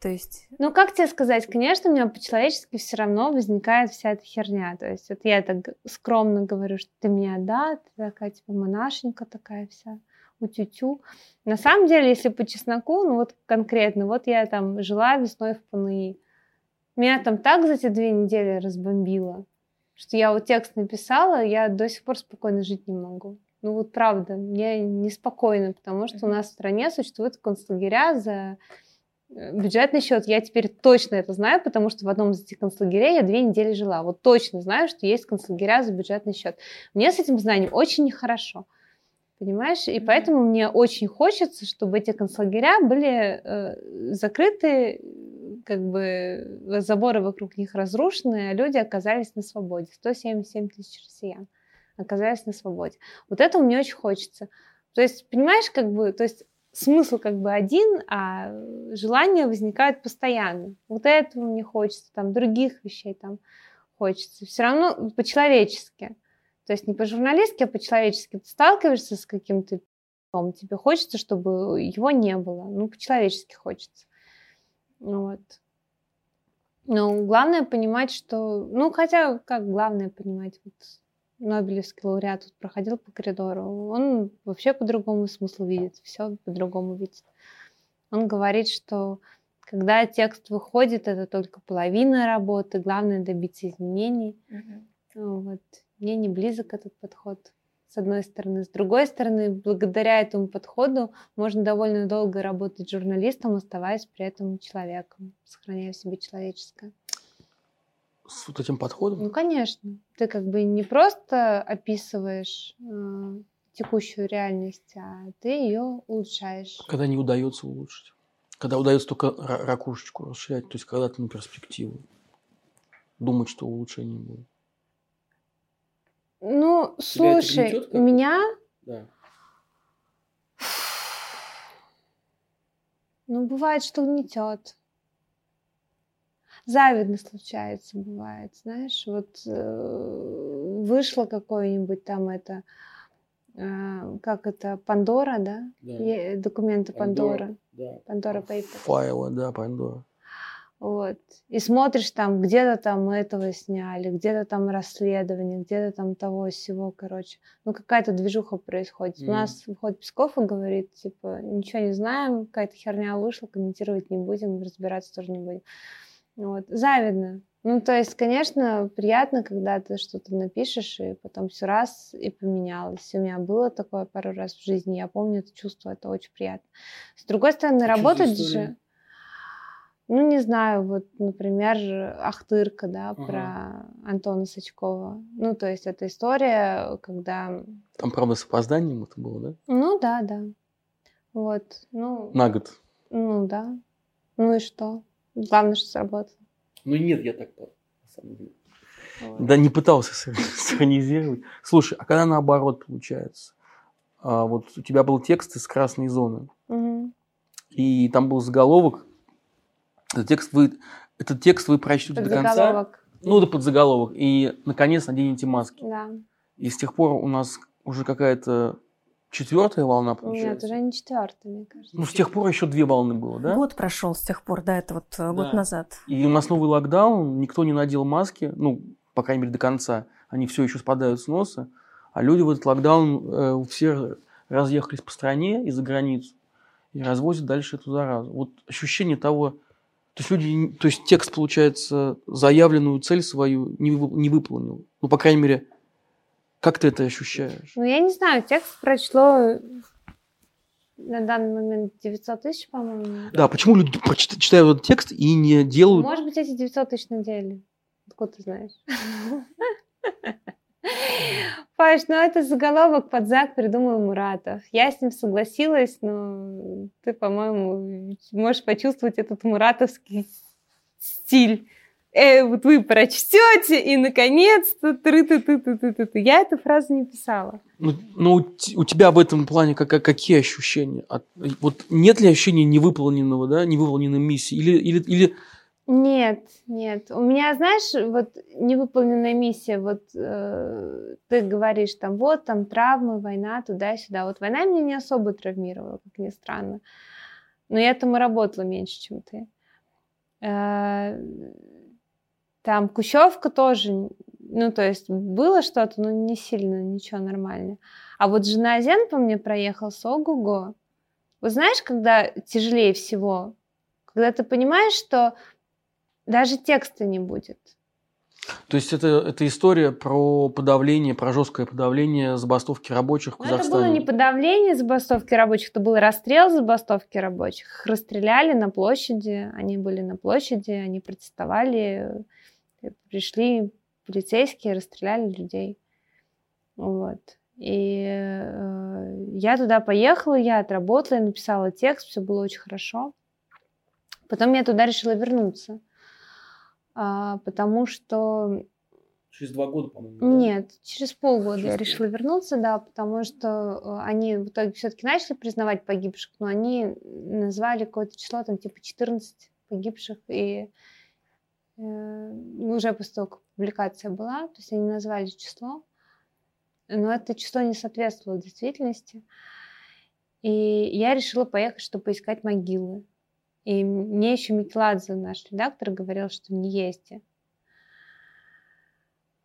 То есть... Ну, как тебе сказать, конечно, у меня по-человечески все равно возникает вся эта херня. То есть вот я так скромно говорю, что ты меня, да, ты такая, типа, монашенька такая вся, утю-тю. На самом деле, если по чесноку, ну вот конкретно, вот я там жила весной в ПНИ. Меня там так за эти две недели разбомбило, что я вот текст написала, я до сих пор спокойно жить не могу. Ну вот правда, мне неспокойно, потому что у нас в стране существуют концлагеря за бюджетный счет. Я теперь точно это знаю, потому что в одном из этих концлагерей я две недели жила. Вот точно знаю, что есть концлагеря за бюджетный счет. Мне с этим знанием очень нехорошо. Понимаешь? И поэтому мне очень хочется, чтобы эти концлагеря были э, закрыты, как бы заборы вокруг них разрушены, а люди оказались на свободе. 177 тысяч россиян оказались на свободе. Вот этого мне очень хочется. То есть, понимаешь, как бы, то есть смысл как бы один, а желания возникают постоянно. Вот этого мне хочется, там других вещей там хочется. Все равно по-человечески. То есть не по-журналистски, а по-человечески. Ты сталкиваешься с каким-то тебе хочется, чтобы его не было. Ну, по-человечески хочется. Вот. Но главное понимать, что... Ну, хотя, как главное понимать, вот Нобелевский лауреат тут проходил по коридору, он вообще по-другому смысл видит, все по-другому видит. Он говорит, что когда текст выходит, это только половина работы, главное добиться изменений. Угу. Вот. Мне не близок этот подход, с одной стороны. С другой стороны, благодаря этому подходу можно довольно долго работать журналистом, оставаясь при этом человеком, сохраняя в себе человеческое с вот этим подходом? Ну, конечно. Ты как бы не просто описываешь э, текущую реальность, а ты ее улучшаешь. Когда не удается улучшить. Когда удается только ракушечку расширять, то есть когда ты на перспективу. Думать, что улучшение будет. Ну, Тебя слушай, меня... Да. Ну, бывает, что гнетет завидно случается, бывает, знаешь, вот э, вышло какое-нибудь там это, э, как это, Пандора, да? да. Документы Пандора. Да. Пандора Papers. Файлы, да, Пандора. Вот. И смотришь там, где-то там этого сняли, где-то там расследование, где-то там того всего, короче. Ну, какая-то движуха происходит. Mm. У нас выходит Песков и говорит, типа, ничего не знаем, какая-то херня вышла, комментировать не будем, разбираться тоже не будем. Вот. Завидно. Ну, то есть, конечно, приятно, когда ты что-то напишешь, и потом все раз и поменялось. У меня было такое пару раз в жизни, я помню это чувство, это очень приятно. С другой стороны, а работать же... Ну, не знаю, вот, например, Ахтырка, да, ага. про Антона Сачкова. Ну, то есть, это история, когда... Там, правда, с опозданием это было, да? Ну, да, да. Вот, ну... На год? Ну, да. Ну и что? Главное, что сработало. Ну нет, я так на самом деле. Да не пытался синхронизировать. Слушай, а когда наоборот получается? А, вот у тебя был текст из красной зоны, угу. и там был заголовок. Этот текст вы, этот текст вы прочтете до конца. Ну, да под заголовок. И, наконец, наденете маски. Да. И с тех пор у нас уже какая-то Четвертая волна, получается? Нет, уже не четвертая, мне кажется. Ну, с тех пор еще две волны было, да? Год прошел с тех пор, да, это вот э, да. год назад. И у нас новый локдаун, никто не надел маски, ну, по крайней мере, до конца. Они все еще спадают с носа. А люди в этот локдаун э, все разъехались по стране и за границу. И развозят дальше эту заразу. Вот ощущение того, то есть люди, то есть текст, получается, заявленную цель свою не, не выполнил. Ну, по крайней мере, как ты это ощущаешь? Ну, я не знаю, текст прочло на данный момент 900 тысяч, по-моему. Да, почему люди читают этот текст и не делают... Может быть, эти 900 тысяч на деле. Откуда ты знаешь? Паш, ну это заголовок под Зак придумал Муратов. Я с ним согласилась, но ты, по-моему, можешь почувствовать этот муратовский стиль э, вот вы прочтете, и наконец-то ты ты ты ты ты ты Я эту фразу не писала. Ну, ну у тебя в этом плане как, как- какие ощущения? От- вот нет ли ощущения невыполненного, да, невыполненной миссии? Или, или, или Нет, нет. У меня, знаешь, вот невыполненная миссия, вот э, ты говоришь там, вот там травмы, война, туда-сюда. Вот война меня не особо травмировала, как ни странно. Но я там и работала меньше, чем ты. Э, Там Кущевка тоже, ну, то есть было что-то, но не сильно, ничего, нормально. А вот жена Зен по мне проехал с ого-го. Вот знаешь, когда тяжелее всего? Когда ты понимаешь, что даже текста не будет. То есть это, это история про подавление, про жесткое подавление забастовки рабочих в это Казахстане. было не подавление забастовки рабочих, это был расстрел забастовки рабочих. Их расстреляли на площади, они были на площади, они протестовали, пришли полицейские, расстреляли людей. Вот. И э, я туда поехала, я отработала, я написала текст, все было очень хорошо. Потом я туда решила вернуться, а, потому что Через два года, по-моему. да? нет, через полгода Через я решила вернуться, да, потому что э, они в итоге все-таки начали признавать погибших, но они назвали какое-то число, там типа 14 погибших, и э, уже после того, как публикация была, то есть они назвали число, но это число не соответствовало действительности. И я решила поехать, чтобы поискать могилы. И мне еще Микеладзе, наш редактор, говорил, что не езди.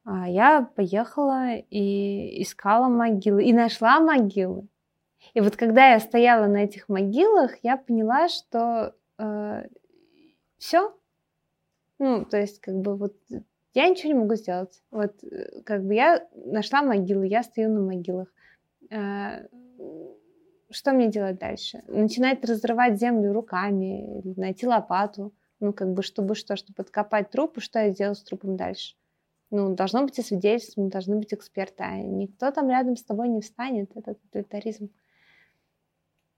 А я поехала и искала могилы, и нашла могилы. И вот когда я стояла на этих могилах, я поняла, что все. Ну, то есть, как бы вот я ничего не могу сделать. Вот, э, как бы я нашла могилы, я стою на могилах. Э, Что мне делать дальше? Начинать разрывать землю руками, найти лопату, ну, как бы, чтобы что, чтобы откопать труп, и что я сделаю с трупом дальше? Ну, должно быть и свидетельство, должны быть эксперты, а никто там рядом с тобой не встанет, это тоталитаризм.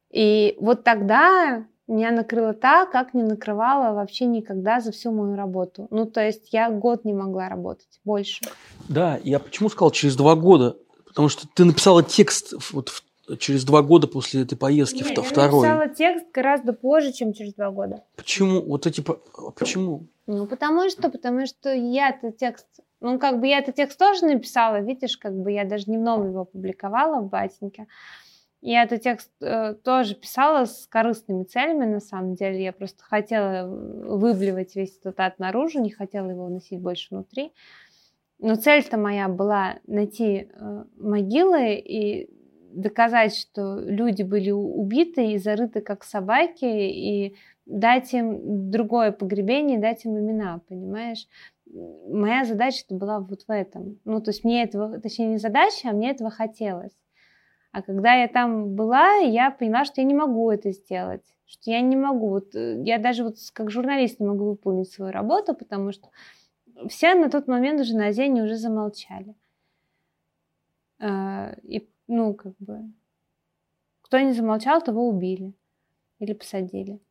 И вот тогда меня накрыло так, как не накрывало вообще никогда за всю мою работу. Ну, то есть я год не могла работать, больше. Да, я почему сказал через два года? Потому что ты написала текст вот в- через два года после этой поездки, Не, вто- я второй. написала текст гораздо позже, чем через два года. Почему? Вот эти... по- Почему? Ну, потому что, потому что я-то текст, ну, как бы я этот текст тоже написала, видишь, как бы я даже дневном его публиковала в Батеньке. Я этот текст э, тоже писала с корыстными целями, на самом деле. Я просто хотела выблевать весь этот ад наружу, не хотела его носить больше внутри. Но цель-то моя была найти э, могилы и доказать, что люди были убиты и зарыты как собаки, и дать им другое погребение, дать им имена, понимаешь? Моя задача была вот в этом. Ну, то есть мне этого, точнее, не задача, а мне этого хотелось. А когда я там была, я поняла, что я не могу это сделать, что я не могу. Вот, э, я даже вот как журналист не могу выполнить свою работу, потому что все на тот момент уже на Зене уже замолчали. А, И, ну, как бы, кто не замолчал, того убили или посадили.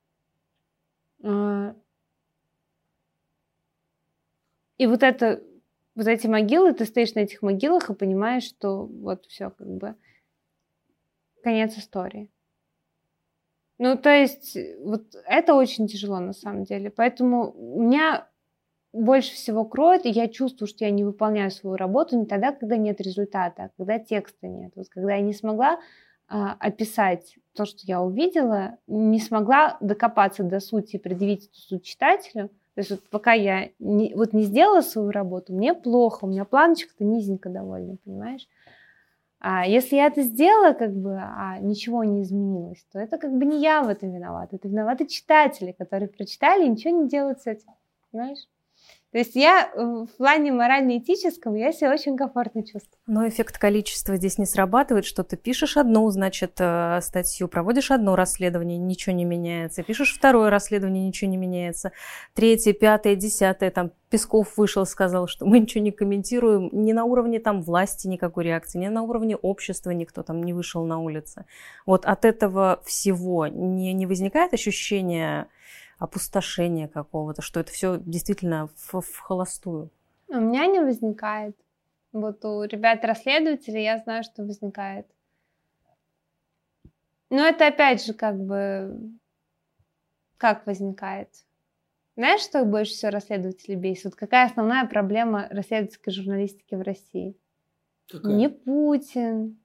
А, И вот это, вот эти могилы, ты стоишь на этих могилах и понимаешь, что вот все, как бы, конец истории. Ну, то есть, вот это очень тяжело на самом деле. Поэтому меня больше всего кроет, и я чувствую, что я не выполняю свою работу не тогда, когда нет результата, а когда текста нет. Вот когда я не смогла а, описать то, что я увидела, не смогла докопаться до сути и предъявить эту суть читателю. То есть вот пока я не, вот не сделала свою работу, мне плохо, у меня планочка-то низенько довольно, понимаешь? А если я это сделала, как бы, а ничего не изменилось, то это как бы не я в этом виновата, это виноваты читатели, которые прочитали и ничего не делают с этим, понимаешь? То есть я э, в плане морально-этическом я себя очень комфортно чувствую. Но эффект количества здесь не срабатывает, что ты пишешь одну, значит, э, статью, проводишь одно расследование, ничего не меняется, пишешь второе расследование, ничего не меняется, третье, пятое, десятое, там Песков вышел, сказал, что мы ничего не комментируем, ни на уровне там власти никакой реакции, ни на уровне общества никто там не вышел на улицы. Вот от этого всего не, не возникает ощущение опустошения какого-то, что это все действительно в, в холостую? У меня не возникает. Вот у ребят-расследователей я знаю, что возникает. Но это опять же как бы... Как возникает? Знаешь, что больше всего расследователей бесит? Вот какая основная проблема расследовательской журналистики в России? Какая? Не Путин,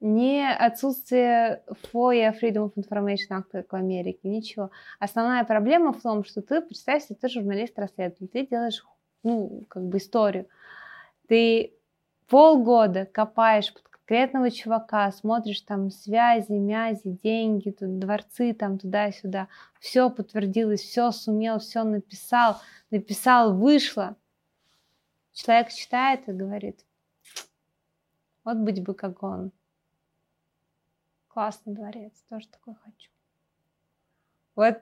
не отсутствие FOIA, Freedom of Information Act, в Америке, ничего. Основная проблема в том, что ты, представь себе, ты журналист-расследователь, ты делаешь, ну, как бы историю. Ты полгода копаешь под конкретного чувака, смотришь там связи, мязи, деньги, тут дворцы там туда-сюда, все подтвердилось, все сумел, все написал, написал, вышло. Человек читает и говорит, вот быть бы как он. Классный дворец, тоже такой хочу. Вот,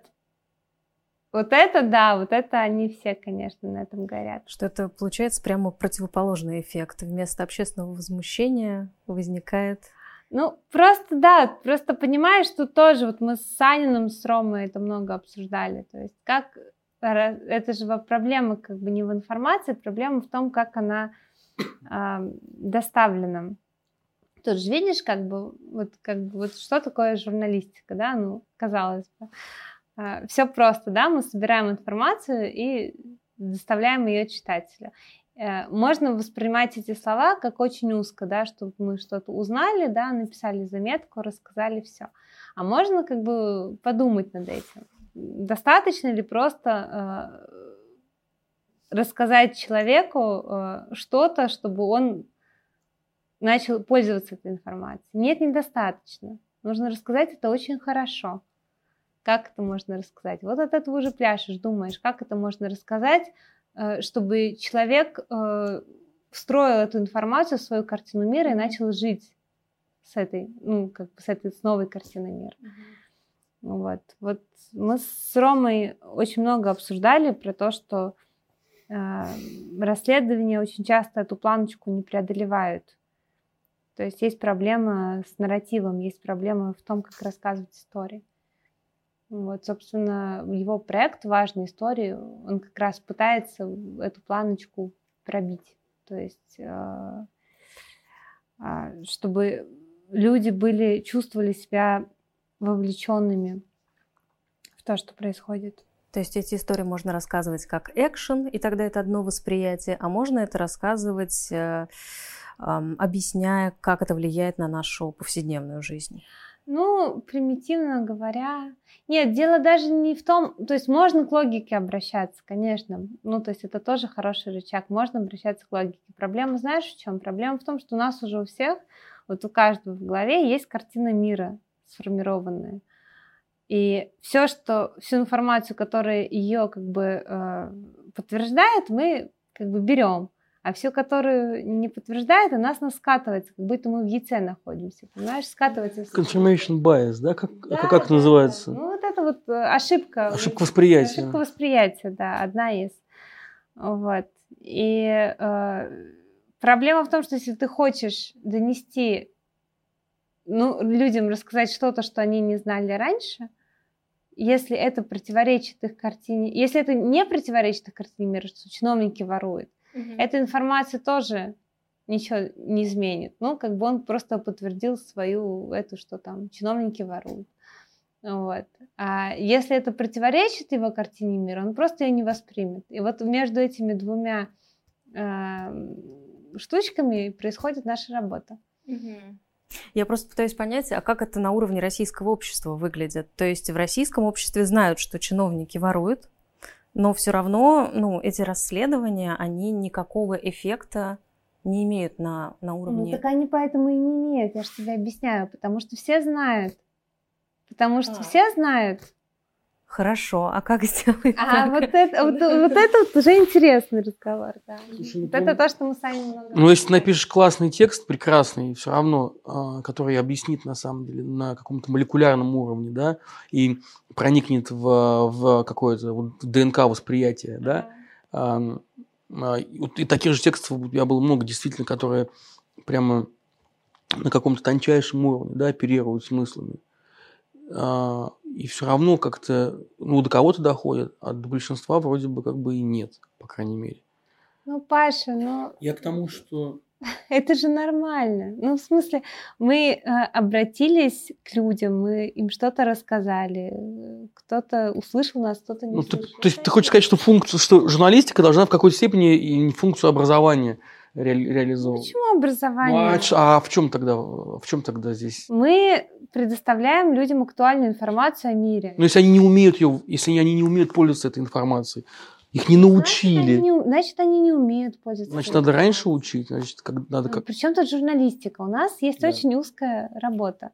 вот это да, вот это они все, конечно, на этом горят. Что это получается прямо противоположный эффект. Вместо общественного возмущения возникает Ну, просто да, просто понимаешь, что тоже вот мы с Саниным, с Ромой это много обсуждали. То есть как это же проблема как бы не в информации, проблема в том, как она а, доставлена. Тут же видишь, как бы, вот, как бы, вот что такое журналистика, да, ну, казалось бы. Все просто, да, мы собираем информацию и доставляем ее читателю. Э, Можно воспринимать эти слова как очень узко, да, что мы что-то узнали, да, написали заметку, рассказали все. А можно как бы подумать над этим. Достаточно ли просто э, рассказать человеку э, что-то, чтобы он начал пользоваться этой информацией? Нет, недостаточно. Нужно рассказать это очень хорошо. Как это можно рассказать? Вот от этого уже пляшешь, думаешь, как это можно рассказать, э, чтобы человек э, встроил эту информацию в свою картину мира и начал жить с этой, ну, как бы с этой с новой картиной мира. Вот. вот мы с Ромой очень много обсуждали про то, что э, расследования очень часто эту планочку не преодолевают. То есть есть проблема с нарративом, есть проблема в том, как рассказывать истории. Вот, собственно, его проект «Важные истории», он как раз пытается эту планочку пробить. То есть, э, а, чтобы люди были, чувствовали себя вовлеченными в то, что происходит. То есть эти истории можно рассказывать как экшен, и тогда это одно восприятие, а можно это рассказывать, э, объясняя, как это влияет на нашу повседневную жизнь. Ну, примитивно говоря, нет, дело даже не в том, то есть можно к логике обращаться, конечно, ну, то есть это тоже хороший рычаг, можно обращаться к логике. Проблема, знаешь, в чем? Проблема в том, что у нас уже у всех, вот у каждого в голове есть картина мира сформированная. И все, что, всю информацию, которая ее как бы э, подтверждает, мы как бы берем. А всю, которую не подтверждает, у нас нас скатывается, как будто мы в яйце находимся. Понимаешь, скатывается. Confirmation bias, да? Как, Да, как это да, называется? Ну, вот это вот э, ошибка. Ошибка восприятия. Ошибка восприятия, да, одна из. Вот. И э, проблема в том, что если ты хочешь донести ну, людям рассказать что-то, что они не знали раньше, если это противоречит их картине, если это не противоречит их картине мира, что чиновники воруют, эта информация тоже ничего не изменит. Ну, как бы он просто подтвердил свою эту, что там чиновники воруют. Вот. А если это противоречит его картине мира, он просто ее не воспримет. И вот между этими двумя э, штучками происходит наша работа. Я просто пытаюсь понять, а как это на уровне российского общества выглядит. То есть в российском обществе знают, что чиновники воруют, но все равно ну, эти расследования, они никакого эффекта не имеют на, на Ну, уровне... так они поэтому и не имеют, я же тебе объясняю, потому что все знают. Потому что А. все знают. Хорошо, а как сделать А так? вот это, вот, вот это вот уже интересный разговор, да. Слушай, ну, вот это прям- то, что мы сами много Ну, если напишешь классный текст, прекрасный, все равно, а, который объяснит на самом деле на каком-то молекулярном уровне, да, и проникнет в, в какое-то вот ДНК восприятие, да, а, и таких же текстов у меня было много, действительно, которые прямо на каком-то тончайшем уровне, да, оперируют смыслами. А, и все равно как-то, ну, до кого-то доходит, а до большинства вроде бы как бы и нет, по крайней мере. Ну, Паша, ну... Я к тому, что Это же нормально. Ну, в смысле, мы э, обратились к людям, мы им что-то рассказали, кто-то услышал нас, кто-то не Ну, ты, услышал. то есть ты хочешь сказать, что функцию, что журналистика должна в какой-то степени и функцию образования ре- реализовывать? Почему Ну, образование? а, ч- а в чем тогда, в чем тогда здесь? Мы предоставляем людям актуальную информацию о мире. Ну, если они не умеют ее, если они не умеют пользоваться этой информацией, их не Значит, они научили, не, значит, они не умеют пользоваться. значит, надо раньше учить, значит, как, надо как... Причем тут журналистика? У нас есть Да. очень узкая работа.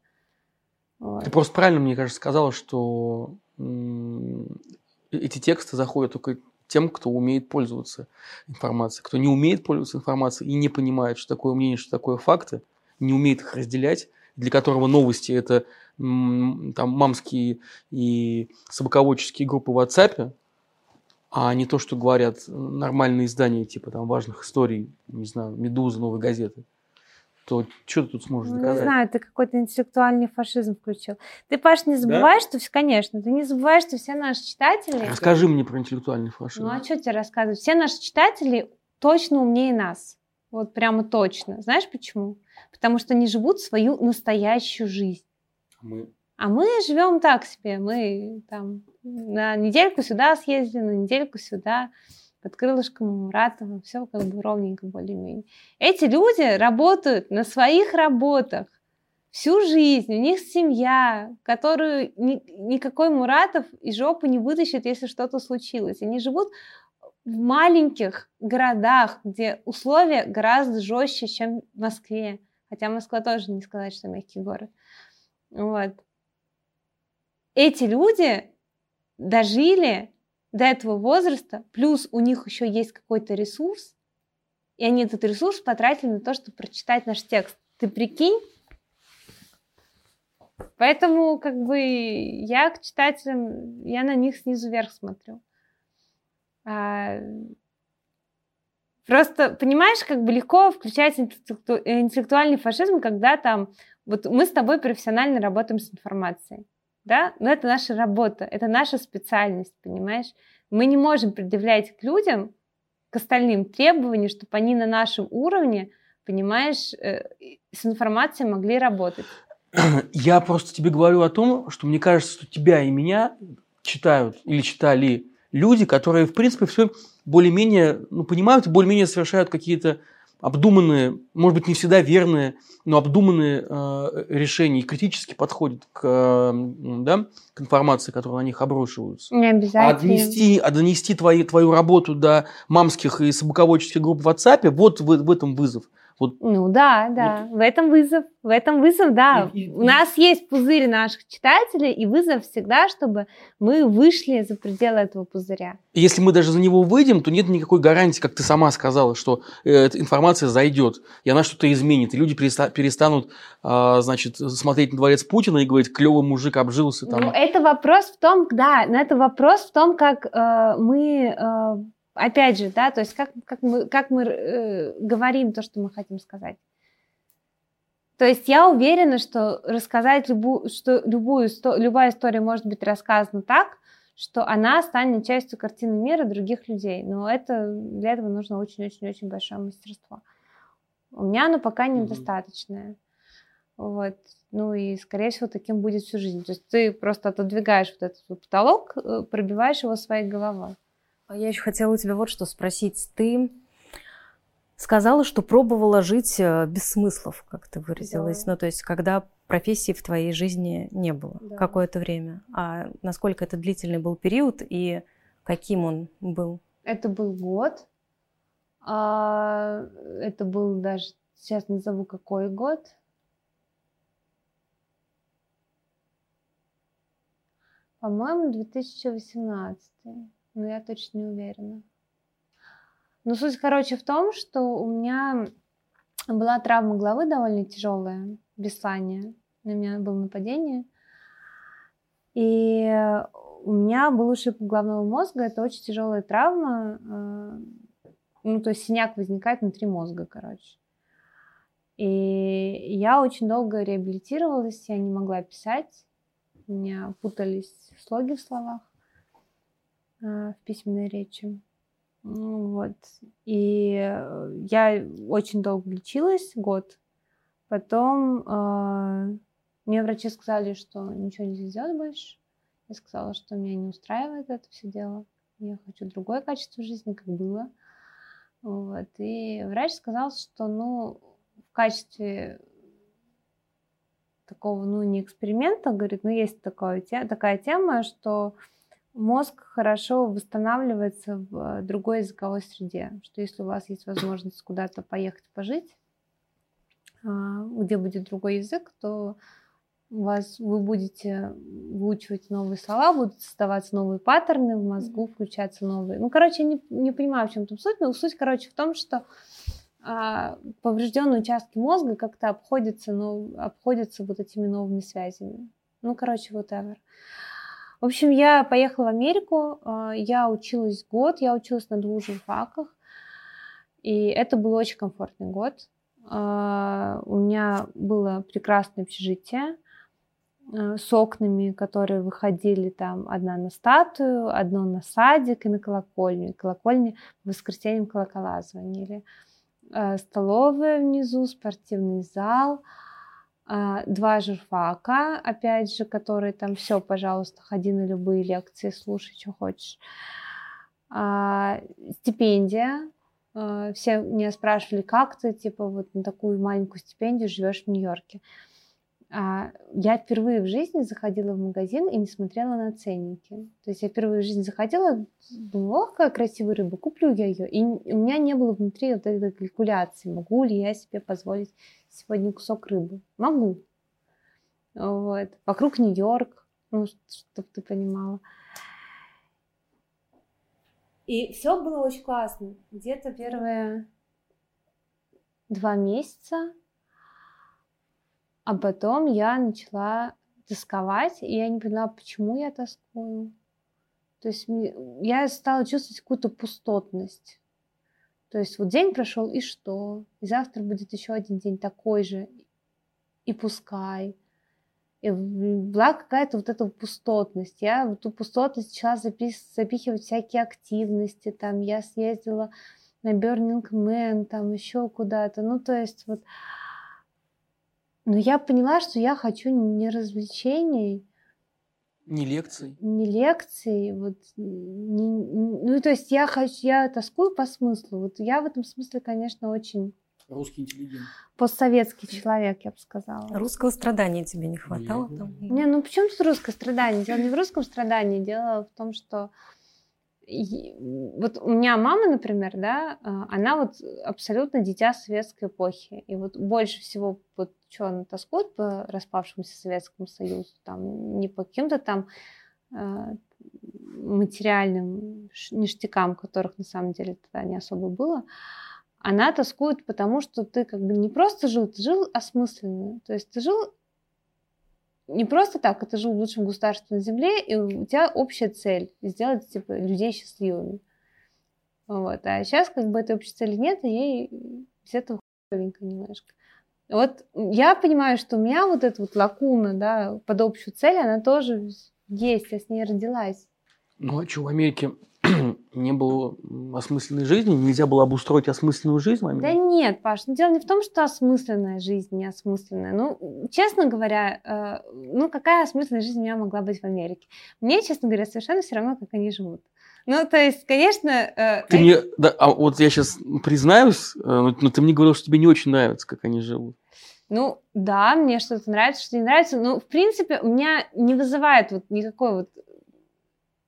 Вот. Ты просто правильно, мне кажется, сказала, что эти тексты заходят только тем, кто умеет пользоваться информацией. Кто не умеет пользоваться информацией и не понимает, что такое мнение, что такое факты, не умеет их разделять, для которого новости – это там мамские и собаководческие группы в WhatsApp, а не то, что говорят нормальные издания, типа там важных историй, не знаю, «Медуза», «Новой газеты», то что ты тут сможешь Ну, не доказать? знаю, ты какой-то интеллектуальный фашизм включил. Ты, Паш, не забывай, что, все- конечно, ты не забывай, что все наши читатели... Расскажи мне про интеллектуальный фашизм. Ну, а что тебе рассказывать? Все наши читатели точно умнее нас. Вот прямо точно. Знаешь почему? Потому что они живут свою настоящую жизнь. Мы А мы живем так себе. Мы там на недельку сюда съездили, на недельку сюда, под крылышком Муратова. Все как бы ровненько более-менее. Эти люди работают на своих работах всю жизнь. У них семья, которую ни- никакой Муратов из жопы не вытащит, если что-то случилось. Они живут в маленьких городах, где условия гораздо жестче, чем в Москве. Хотя Москва тоже не сказать, что мягкий город. Вот. Эти люди дожили до этого возраста, плюс у них еще есть какой-то ресурс, и они этот ресурс потратили на то, чтобы прочитать наш текст. Ты прикинь? Поэтому, как бы, я к читателям, я на них снизу вверх смотрю. А, Просто, понимаешь, как бы легко включать интеллекту- интеллектуальный фашизм, когда там, вот мы с тобой профессионально работаем с информацией, да, но это наша работа, это наша специальность, понимаешь? Мы не можем предъявлять к людям, к остальным требования, чтобы они на нашем уровне, понимаешь, э, с информацией могли работать. Я просто тебе говорю о том, что мне кажется, что тебя и меня читают или читали люди, которые, в принципе, все более-менее ну, понимают более-менее совершают какие-то обдуманные, может быть, не всегда верные, но обдуманные э, решения и критически подходят к, э, да, к информации, которая на них обрушиваются. Не А обязательно. донести, а донести твои, твою работу до мамских и собаководческих групп в WhatsApp, вот в, в этом вызов. Вот Ну да, да, в этом вызов, в этом вызов, да. И- и- У нас есть пузырь наших читателей, и вызов всегда, чтобы мы вышли за пределы этого пузыря. если мы даже за него выйдем, то нет никакой гарантии, как ты сама сказала, что э, эта информация зайдет, и она что-то изменит, и люди переста- перестанут, а, значит, смотреть на дворец Путина и говорить, клевый мужик обжился там. Ну, это вопрос в том, да, но это вопрос в том, как э, мы, э, опять же, да, то есть как, как мы, как мы э, говорим то, что мы хотим сказать. То есть я уверена, что рассказать любую, что любую, любая история может быть рассказана так, что она станет частью картины мира других людей. Но это, для этого нужно очень-очень-очень большое мастерство. У меня оно пока недостаточное. Вот. Ну и, скорее всего, таким будет всю жизнь. То есть ты просто отодвигаешь вот этот вот потолок, э, пробиваешь его своей головой. А я еще хотела у тебя вот что спросить. Ты сказала, что пробовала жить э, без смыслов, как ты выразилась. Да. Ну, то есть, когда профессии в твоей жизни не было Да. какое-то время. А насколько это длительный был период и каким он был? Это был год. А, это был даже, сейчас назову какой год. По-моему, 2018. Но я точно не уверена. Но суть, короче, в том, что у меня была травма головы довольно тяжелая, беслание. На меня было нападение. И у меня был ушиб головного мозга. Это очень тяжелая травма. э, Ну, то есть синяк возникает внутри мозга, короче. И я очень долго реабилитировалась, я не могла писать. У меня путались слоги в словах в письменной речи. Вот. И э, я очень долго лечилась, год. Потом э, мне врачи сказали, что ничего нельзя сделать больше. Я сказала, что меня не устраивает это все дело. Я хочу другое качество жизни, как было. Вот. И врач сказал, что ну, в качестве такого, ну, не эксперимента, говорит, ну, есть такое, такая тема, что мозг хорошо восстанавливается в другой языковой среде, что если у вас есть возможность куда-то поехать пожить, а, где будет другой язык, то у вас вы будете выучивать новые слова, будут создаваться новые паттерны в мозгу, включаться новые. Ну, короче, я не, не понимаю, в чем там суть, но суть, короче, в том, что а, поврежденные участки мозга как-то обходятся, ну, обходятся вот этими новыми связями. Ну, короче, whatever. В общем, я поехала в Америку, а, я училась год, я училась на двух журфаках, и это был очень комфортный год. А, у меня было прекрасное общежитие а, с окнами, которые выходили там одна на статую, одно на садик и на колокольню. И колокольни в воскресенье колокола звонили. Столовая внизу, спортивный зал – два журфака, опять же, которые там все, пожалуйста, ходи на любые лекции, слушай, что хочешь. А, стипендия. А, все меня спрашивали, как ты, типа, вот на такую маленькую стипендию живешь в Нью-Йорке. А, я впервые в жизни заходила в магазин и не смотрела на ценники. То есть я впервые в жизни заходила, думала, ох, какая красивая рыба, куплю я ее. И у меня не было внутри вот этой калькуляции, могу ли я себе позволить сегодня кусок рыбы. Могу. Вот. Вокруг Нью-Йорк, ну, чтобы ты понимала. И все было очень классно. Где-то первые два месяца а потом я начала тосковать, и я не поняла, почему я тоскую. То есть я стала чувствовать какую-то пустотность. То есть вот день прошел, и что? И завтра будет еще один день такой же, и пускай. И была какая-то вот эта пустотность. Я в эту пустотность начала запис- запихивать всякие активности. Там я съездила на Burning Man, там еще куда-то. Ну, то есть вот но я поняла, что я хочу не развлечений, не лекций. Не лекций, вот, не, ну, то есть я хочу, я тоскую по смыслу. Вот я в этом смысле, конечно, очень Русский интеллигент. Постсоветский человек, я бы сказала. Русского страдания тебе не хватало? Нет. Там? Не, ну почему тут русское страдание? Дело не в русском страдании, дело в том, что вот у меня мама, например, да, а, она вот абсолютно дитя советской эпохи. И вот больше всего вот что она тоскует по распавшемуся Советскому Союзу, там не по каким-то там э, материальным ништякам, которых на самом деле тогда не особо было, она тоскует потому, что ты как бы не просто жил, ты жил осмысленно. То есть ты жил не просто так, ты жил в лучшем государстве на земле, и у тебя общая цель – сделать типа, людей счастливыми. Вот. А сейчас как бы этой общей цели нет, и ей без этого хуевенько немножко. Вот я понимаю, что у меня вот эта вот лакуна, да, под общую цель, она тоже есть, я с ней родилась. Ну а что, в Америке не было осмысленной жизни? Нельзя было обустроить осмысленную жизнь Америке? Да нет, Паш, ну, дело не в том, что осмысленная жизнь не осмысленная. Ну, честно говоря, э, ну какая осмысленная жизнь у меня могла быть в Америке? Мне, честно говоря, совершенно все равно, как они живут. Ну, то есть, конечно... Э, ты мне, да, а вот я сейчас признаюсь, э, но ты мне говорил, что тебе не очень нравится, как они живут. Ну, да, мне что-то нравится, что не нравится. Но, в принципе, у меня не вызывает вот никакой вот Э,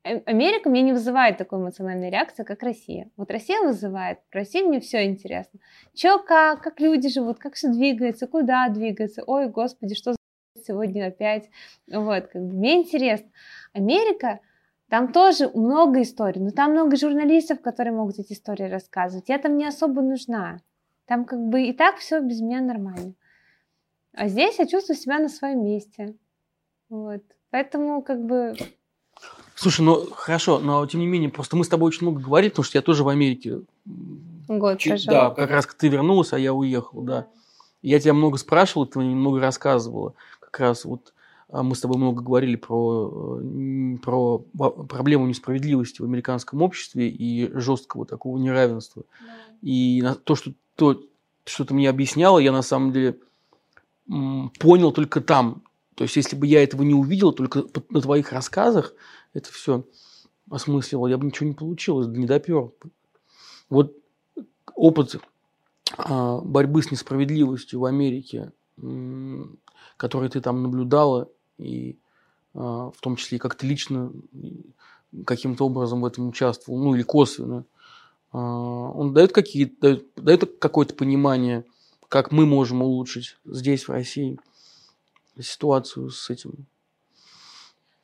Америка мне не вызывает такой эмоциональной реакции, как Россия. Вот Россия вызывает. В России мне все интересно. Че, как, как люди живут, как все двигается, куда двигается. Ой, господи, что сегодня опять. Вот, как бы мне интересно. Америка, там тоже много историй, но там много журналистов, которые могут эти истории рассказывать. Я там не особо нужна. Там как бы и так все без меня нормально. А здесь я чувствую себя на своем месте. Вот. Поэтому как бы Слушай, ну хорошо, но тем не менее, просто мы с тобой очень много говорили, потому что я тоже в Америке. Год Чуть, Да, как раз ты вернулась, а я уехал, да. Я тебя много спрашивал, ты мне много рассказывала. Как раз вот а мы с тобой много говорили про, э, про проблему несправедливости в американском обществе и жесткого такого неравенства. Да. И то, что, то, что ты мне объясняла, я на самом деле понял только там. То есть, если бы я этого не увидел, только на твоих рассказах это все осмысливал, я бы ничего не получилось, не допер. Вот опыт а, борьбы с несправедливостью в Америке, который ты там наблюдала, и а, в том числе как то лично каким-то образом в этом участвовал, ну или косвенно, а, он дает, какие, дает, дает какое-то понимание, как мы можем улучшить здесь, в России, ситуацию с этим.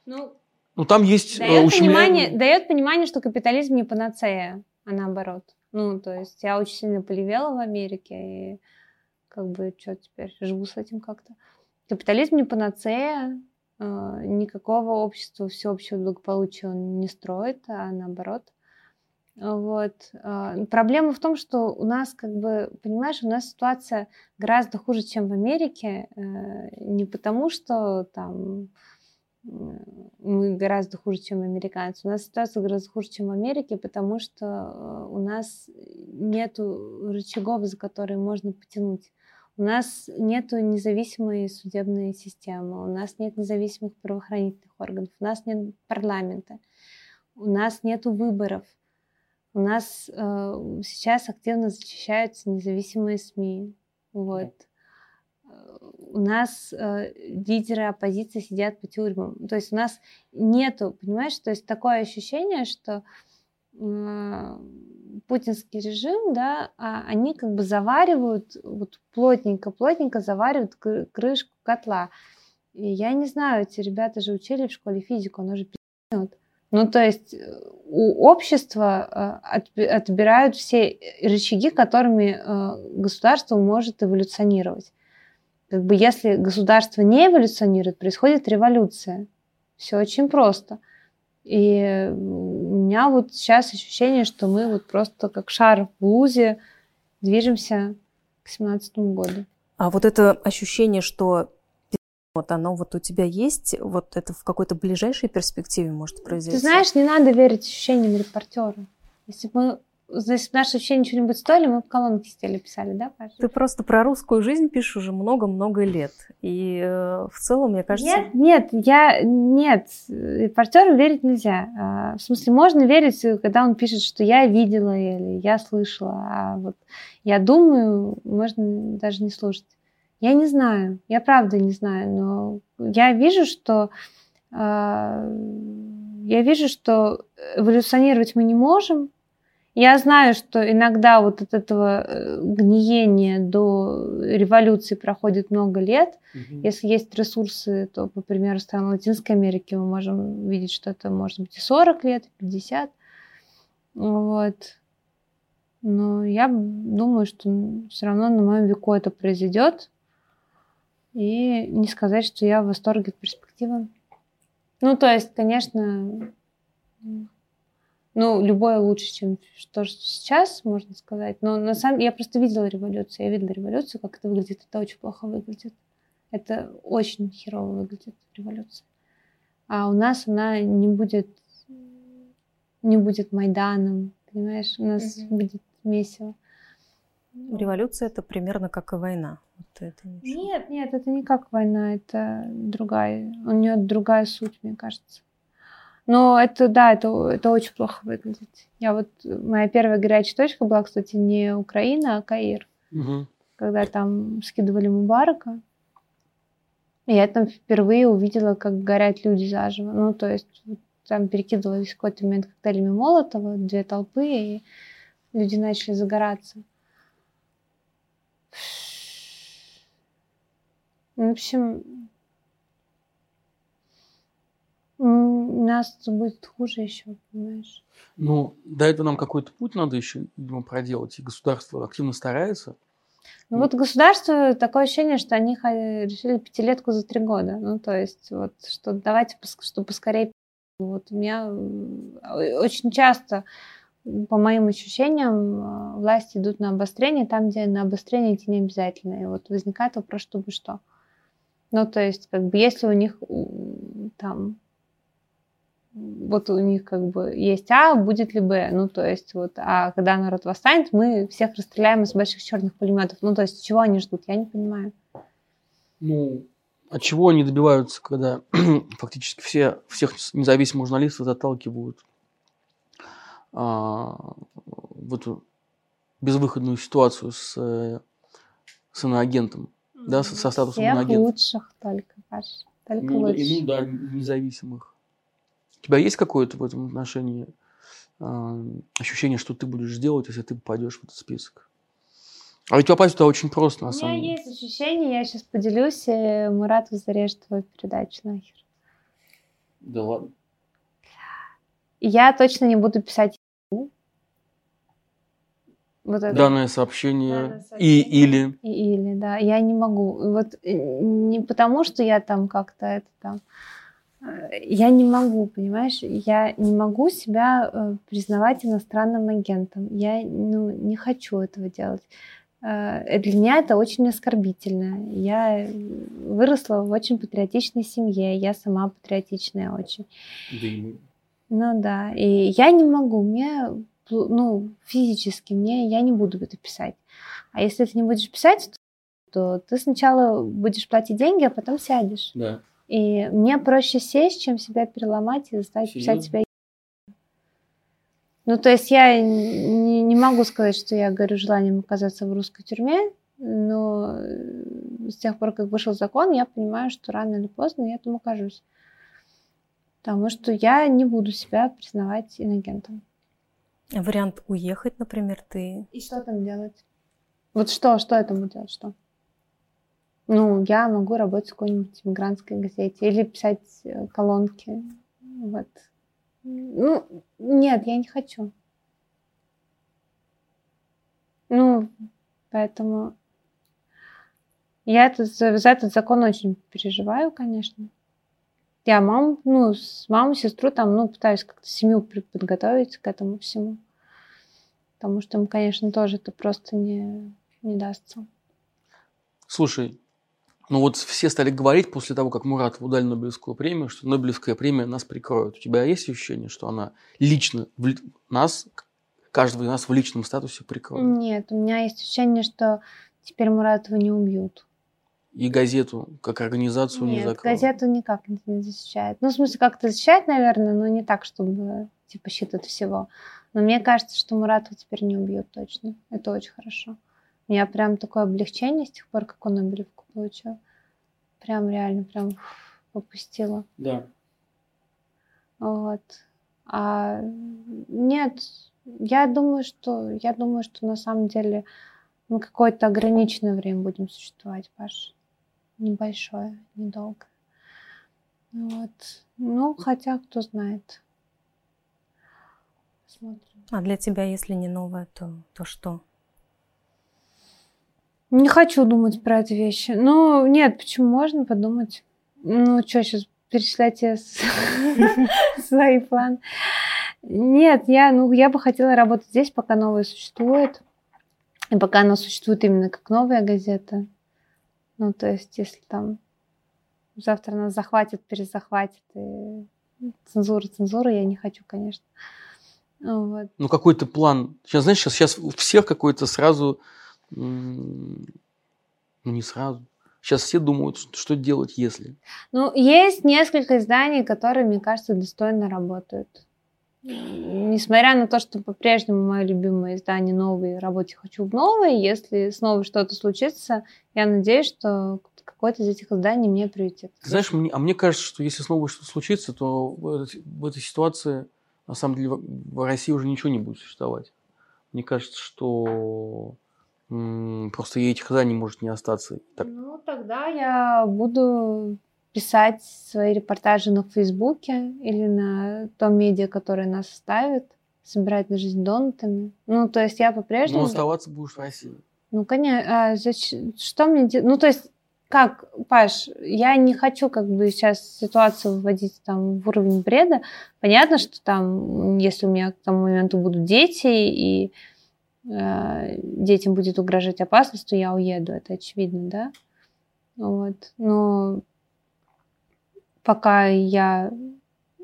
Ну, ну там есть дает, ущемля... понимание, дает понимание, что капитализм не панацея, а наоборот. Ну, то есть я очень сильно полевела в Америке, и как бы что теперь, живу с этим как-то. Капитализм не панацея, а, никакого общества всеобщего благополучия он не строит, а наоборот. Вот. А, проблема в том, что у нас, как бы, понимаешь, у нас ситуация гораздо хуже, чем в Америке. Э, не потому, что там мы гораздо хуже, чем американцы. У нас ситуация гораздо хуже, чем в Америке, потому что э, у нас нет рычагов, за которые можно потянуть. У нас нет независимой судебной системы, у нас нет независимых правоохранительных органов, у нас нет парламента, у нас нет выборов. У нас э, сейчас активно защищаются независимые СМИ. Вот у нас э, лидеры оппозиции сидят по тюрьмам. То есть у нас нету, понимаешь, то есть такое ощущение, что э, путинский режим, да, а они как бы заваривают, вот плотненько-плотненько заваривают крышку котла. И я не знаю, эти ребята же учили в школе физику, оно же пи***нет. Ну, то есть э, у общества э, отбирают все рычаги, которыми э, государство может эволюционировать. Как бы если государство не эволюционирует, происходит революция. Все очень просто. И у меня вот сейчас ощущение, что мы вот просто как шар в лузе движемся к 17 году. А вот это ощущение, что вот оно вот у тебя есть, вот это в какой-то ближайшей перспективе может произойти? Ты знаешь, не надо верить ощущениям репортера. Если бы мы Значит, наши вообще ничего-нибудь стоили, мы в колонке сидели, писали, да, Паша? Ты просто про русскую жизнь пишешь уже много-много лет. И э, в целом, мне кажется... Нет, нет, я... Нет, репортеру верить нельзя. А, в смысле, можно верить, когда он пишет, что я видела или я слышала. А вот я думаю, можно даже не слушать. Я не знаю, я правда не знаю, но я вижу, что... Э, я вижу, что эволюционировать мы не можем, я знаю, что иногда вот от этого э, гниения до революции проходит много лет. Угу. Если есть ресурсы, то, по примеру, стран Латинской Америки мы можем видеть, что это может быть и 40 лет, и 50. Вот. Но я думаю, что все равно на моем веку это произойдет. И не сказать, что я в восторге от перспективы. Ну, то есть, конечно, ну, любое лучше, чем то, что сейчас, можно сказать. Но на самом я просто видела революцию. Я видела революцию, как это выглядит. Это очень плохо выглядит. Это очень херово выглядит, революция. А у нас она не будет, не будет Майданом, понимаешь? У нас угу. будет месиво. Революция это примерно как и война. Вот это нет, нет, это не как война, это другая. У нее другая суть, мне кажется. Но это, да, это, это очень плохо выглядит. Я вот, моя первая горячая точка была, кстати, не Украина, а Каир. Угу. Когда там скидывали Мубарака. И я там впервые увидела, как горят люди заживо. Ну, то есть там перекидывались в какой-то момент коктейлями Молотова, две толпы, и люди начали загораться. В общем, у нас будет хуже еще, понимаешь? Ну, до этого нам какой-то путь надо еще, видимо, проделать, и государство активно старается. Ну вот государство, такое ощущение, что они решили пятилетку за три года. Ну, то есть, вот, что давайте, что поскорее. Вот у меня очень часто, по моим ощущениям, власти идут на обострение там, где на обострение идти не обязательно. И вот возникает вопрос, чтобы что. Ну, то есть, как бы, если у них там вот у них как бы есть А, будет ли Б. Ну, то есть вот, а когда народ восстанет, мы всех расстреляем из больших черных пулеметов. Ну, то есть чего они ждут, я не понимаю. Ну, от чего они добиваются, когда фактически все, всех независимых журналистов заталкивают а, в эту безвыходную ситуацию с, с иноагентом, да, со, со статусом Всех иноагента. лучших только, Паш. Только Ну, лучших. и, ну да, независимых. У тебя есть какое-то в этом отношении а, ощущение, что ты будешь делать, если ты попадешь в этот список? А ведь попасть туда очень просто, на У меня самом деле. есть ощущение, я сейчас поделюсь, и Мурат зарежет твою передачу нахер. Да ладно. Я точно не буду писать вот это. Данное сообщение, Данное и сообщение. или И- Или, да, я не могу. Вот э, не потому, что я там как-то это там... э, Я не могу, понимаешь? Я не могу себя э, признавать иностранным агентом. Я ну, не хочу этого делать. Э, Для меня это очень оскорбительно. Я выросла в очень патриотичной семье. Я сама патриотичная очень. да и. Ну да, и я не могу, мне, ну, физически мне, я не буду это писать. А если ты не будешь писать, то ты сначала будешь платить деньги, а потом сядешь. Да. И мне проще сесть, чем себя переломать и заставить писать Серьезно? себя. Ну, то есть я не, не могу сказать, что я горю желанием оказаться в русской тюрьме, но э, с тех пор, как вышел закон, я понимаю, что рано или поздно я там окажусь. Потому что я не буду себя признавать инагентом. Вариант уехать, например, ты... И что там делать? Вот что, что я там буду делать, что? Ну, я могу работать в какой-нибудь мигрантской газете или писать э, колонки. Вот. Ну, нет, я не хочу. Ну, поэтому я этот, за этот закон очень переживаю, конечно. Я маму, ну, с маму, сестру там, ну, пытаюсь как-то семью подготовить к этому всему. Потому что им, конечно, тоже это просто не, не дастся. Слушай, ну вот все стали говорить после того, как Муратову дали Нобелевскую премию, что Нобелевская премия нас прикроет. У тебя есть ощущение, что она лично в нас, каждого из нас в личном статусе прикроет? Нет, у меня есть ощущение, что теперь Муратова не убьют. И газету, как организацию, не Нет, закроют? газету никак не не защищает. Ну, в смысле, как-то защищает, наверное, но не так, чтобы типа щит от всего. Но мне кажется, что Муратова теперь не убьют точно. Это очень хорошо. У меня прям такое облегчение с тех пор, как он Нобелевку получил. Прям реально, прям попустила. Да. Вот. А нет, я думаю, что я думаю, что на самом деле мы какое-то ограниченное время будем существовать, Паш. Небольшое, недолго. Вот. Ну, хотя, кто знает. Смотрим. А для тебя, если не новое, то, то что? Не хочу думать про эти вещи. Ну, нет, почему можно подумать? Ну, что, сейчас перечислять с- свои планы? Нет, я, ну, я бы хотела работать здесь, пока новое существует. И пока оно существует именно как новая газета. Ну, то есть, если там завтра нас захватят, перезахватят, и цензура, цензура, я не хочу, конечно. Вот. Ну, какой-то план. Сейчас, знаешь, сейчас, сейчас у всех какой-то сразу... Ну, не сразу. Сейчас все думают, что, делать, если. Ну, есть несколько изданий, которые, мне кажется, достойно работают. Несмотря на то, что по-прежнему мое любимое издание новое, работе хочу в новое, если снова что-то случится, я надеюсь, что какое-то из этих изданий мне прилетит. Ты знаешь, мне, а мне кажется, что если снова что-то случится, то в, этой- в этой ситуации, на самом деле, в, России уже ничего не будет существовать. Мне кажется, что просто и этих изданий может не остаться. Так, Ну, тогда я буду писать свои репортажи на Фейсбуке или на том медиа, которое нас ставит, собирать на жизнь донатами. Ну, то есть я по-прежнему... но оставаться будешь в России. Ну, конечно. А зачем- что мне делать? Ну, то есть, как, Паш, я не хочу как бы сейчас ситуацию вводить там в уровень бреда. Понятно, что там, если у меня к тому моменту будут дети, и детям будет угрожать опасность, то я уеду, это очевидно, да? Вот. Но пока я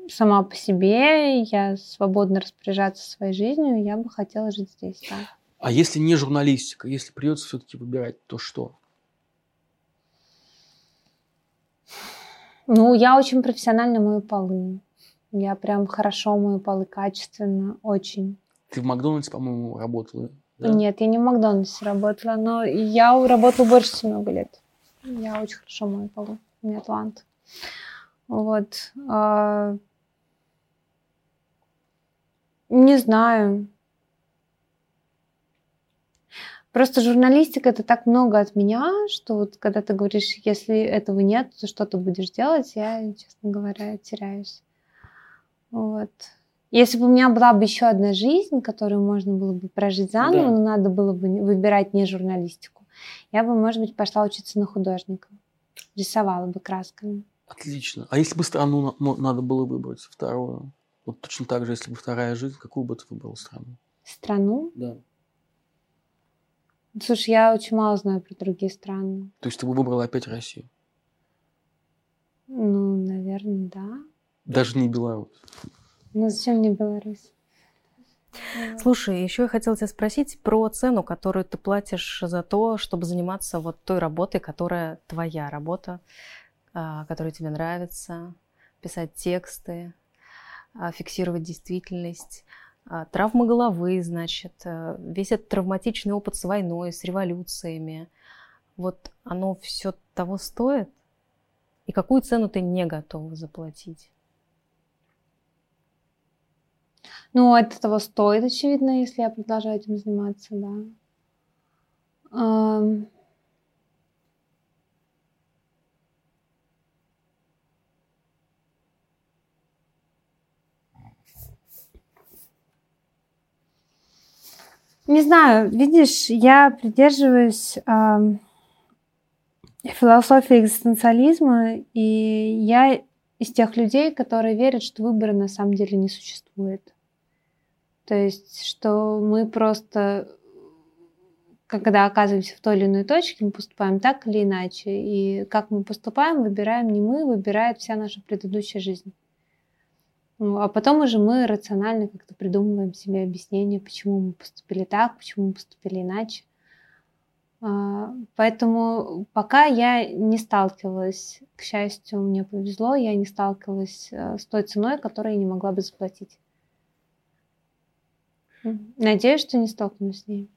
сама по себе, я свободно распоряжаться своей жизнью, я бы хотела жить здесь, да. А если не журналистика, если придется все-таки выбирать, то что? Ну, я очень профессионально мою полы. Я прям хорошо мою полы, качественно, очень. Ты в Макдональдсе, по-моему, работала? Да? Нет, я не в Макдональдсе работала, но я работала больше много лет. Я очень хорошо мою полы. У меня талант. Вот. А, не знаю. Просто журналистика это так много от меня, что вот когда ты говоришь, если этого нет, то что ты будешь делать, я, честно говоря, теряюсь. Вот. Если бы у меня была бы еще одна жизнь, которую можно было бы прожить заново, да. но надо было бы выбирать не журналистику, я бы, может быть, пошла учиться на художника. Рисовала бы красками. Отлично. А если бы страну надо было выбрать вторую? Вот точно так же, если бы вторая жизнь, какую бы ты выбрал страну? Страну? Да. Слушай, я очень мало знаю про другие страны. То есть ты бы выбрала опять Россию? Ну, наверное, да. Даже не Беларусь? Ну, зачем мне Беларусь? Слушай, еще я хотела тебя спросить про цену, которую ты платишь за то, чтобы заниматься вот той работой, которая твоя работа, а, которая тебе нравится, писать тексты, а, фиксировать действительность. А, травмы головы, значит, э, весь этот травматичный опыт с войной, с революциями, вот оно все того стоит? И какую цену ты не готова заплатить? Ну, это того стоит, очевидно, если я продолжаю этим заниматься, да. Не знаю, видишь, я придерживаюсь э, философии экзистенциализма, и я из тех людей, которые верят, что выбора на самом деле не существует. То есть, что мы просто, когда оказываемся в той или иной точке, мы поступаем так или иначе. И как мы поступаем, выбираем не мы, выбирает вся наша предыдущая жизнь. Ну, а потом уже мы рационально как-то придумываем себе объяснение, почему мы поступили так, почему мы поступили иначе. А, поэтому пока я не сталкивалась, к счастью, мне повезло, я не сталкивалась э, с той ценой, которую я не могла бы заплатить. Надеюсь, что не столкнусь с ней.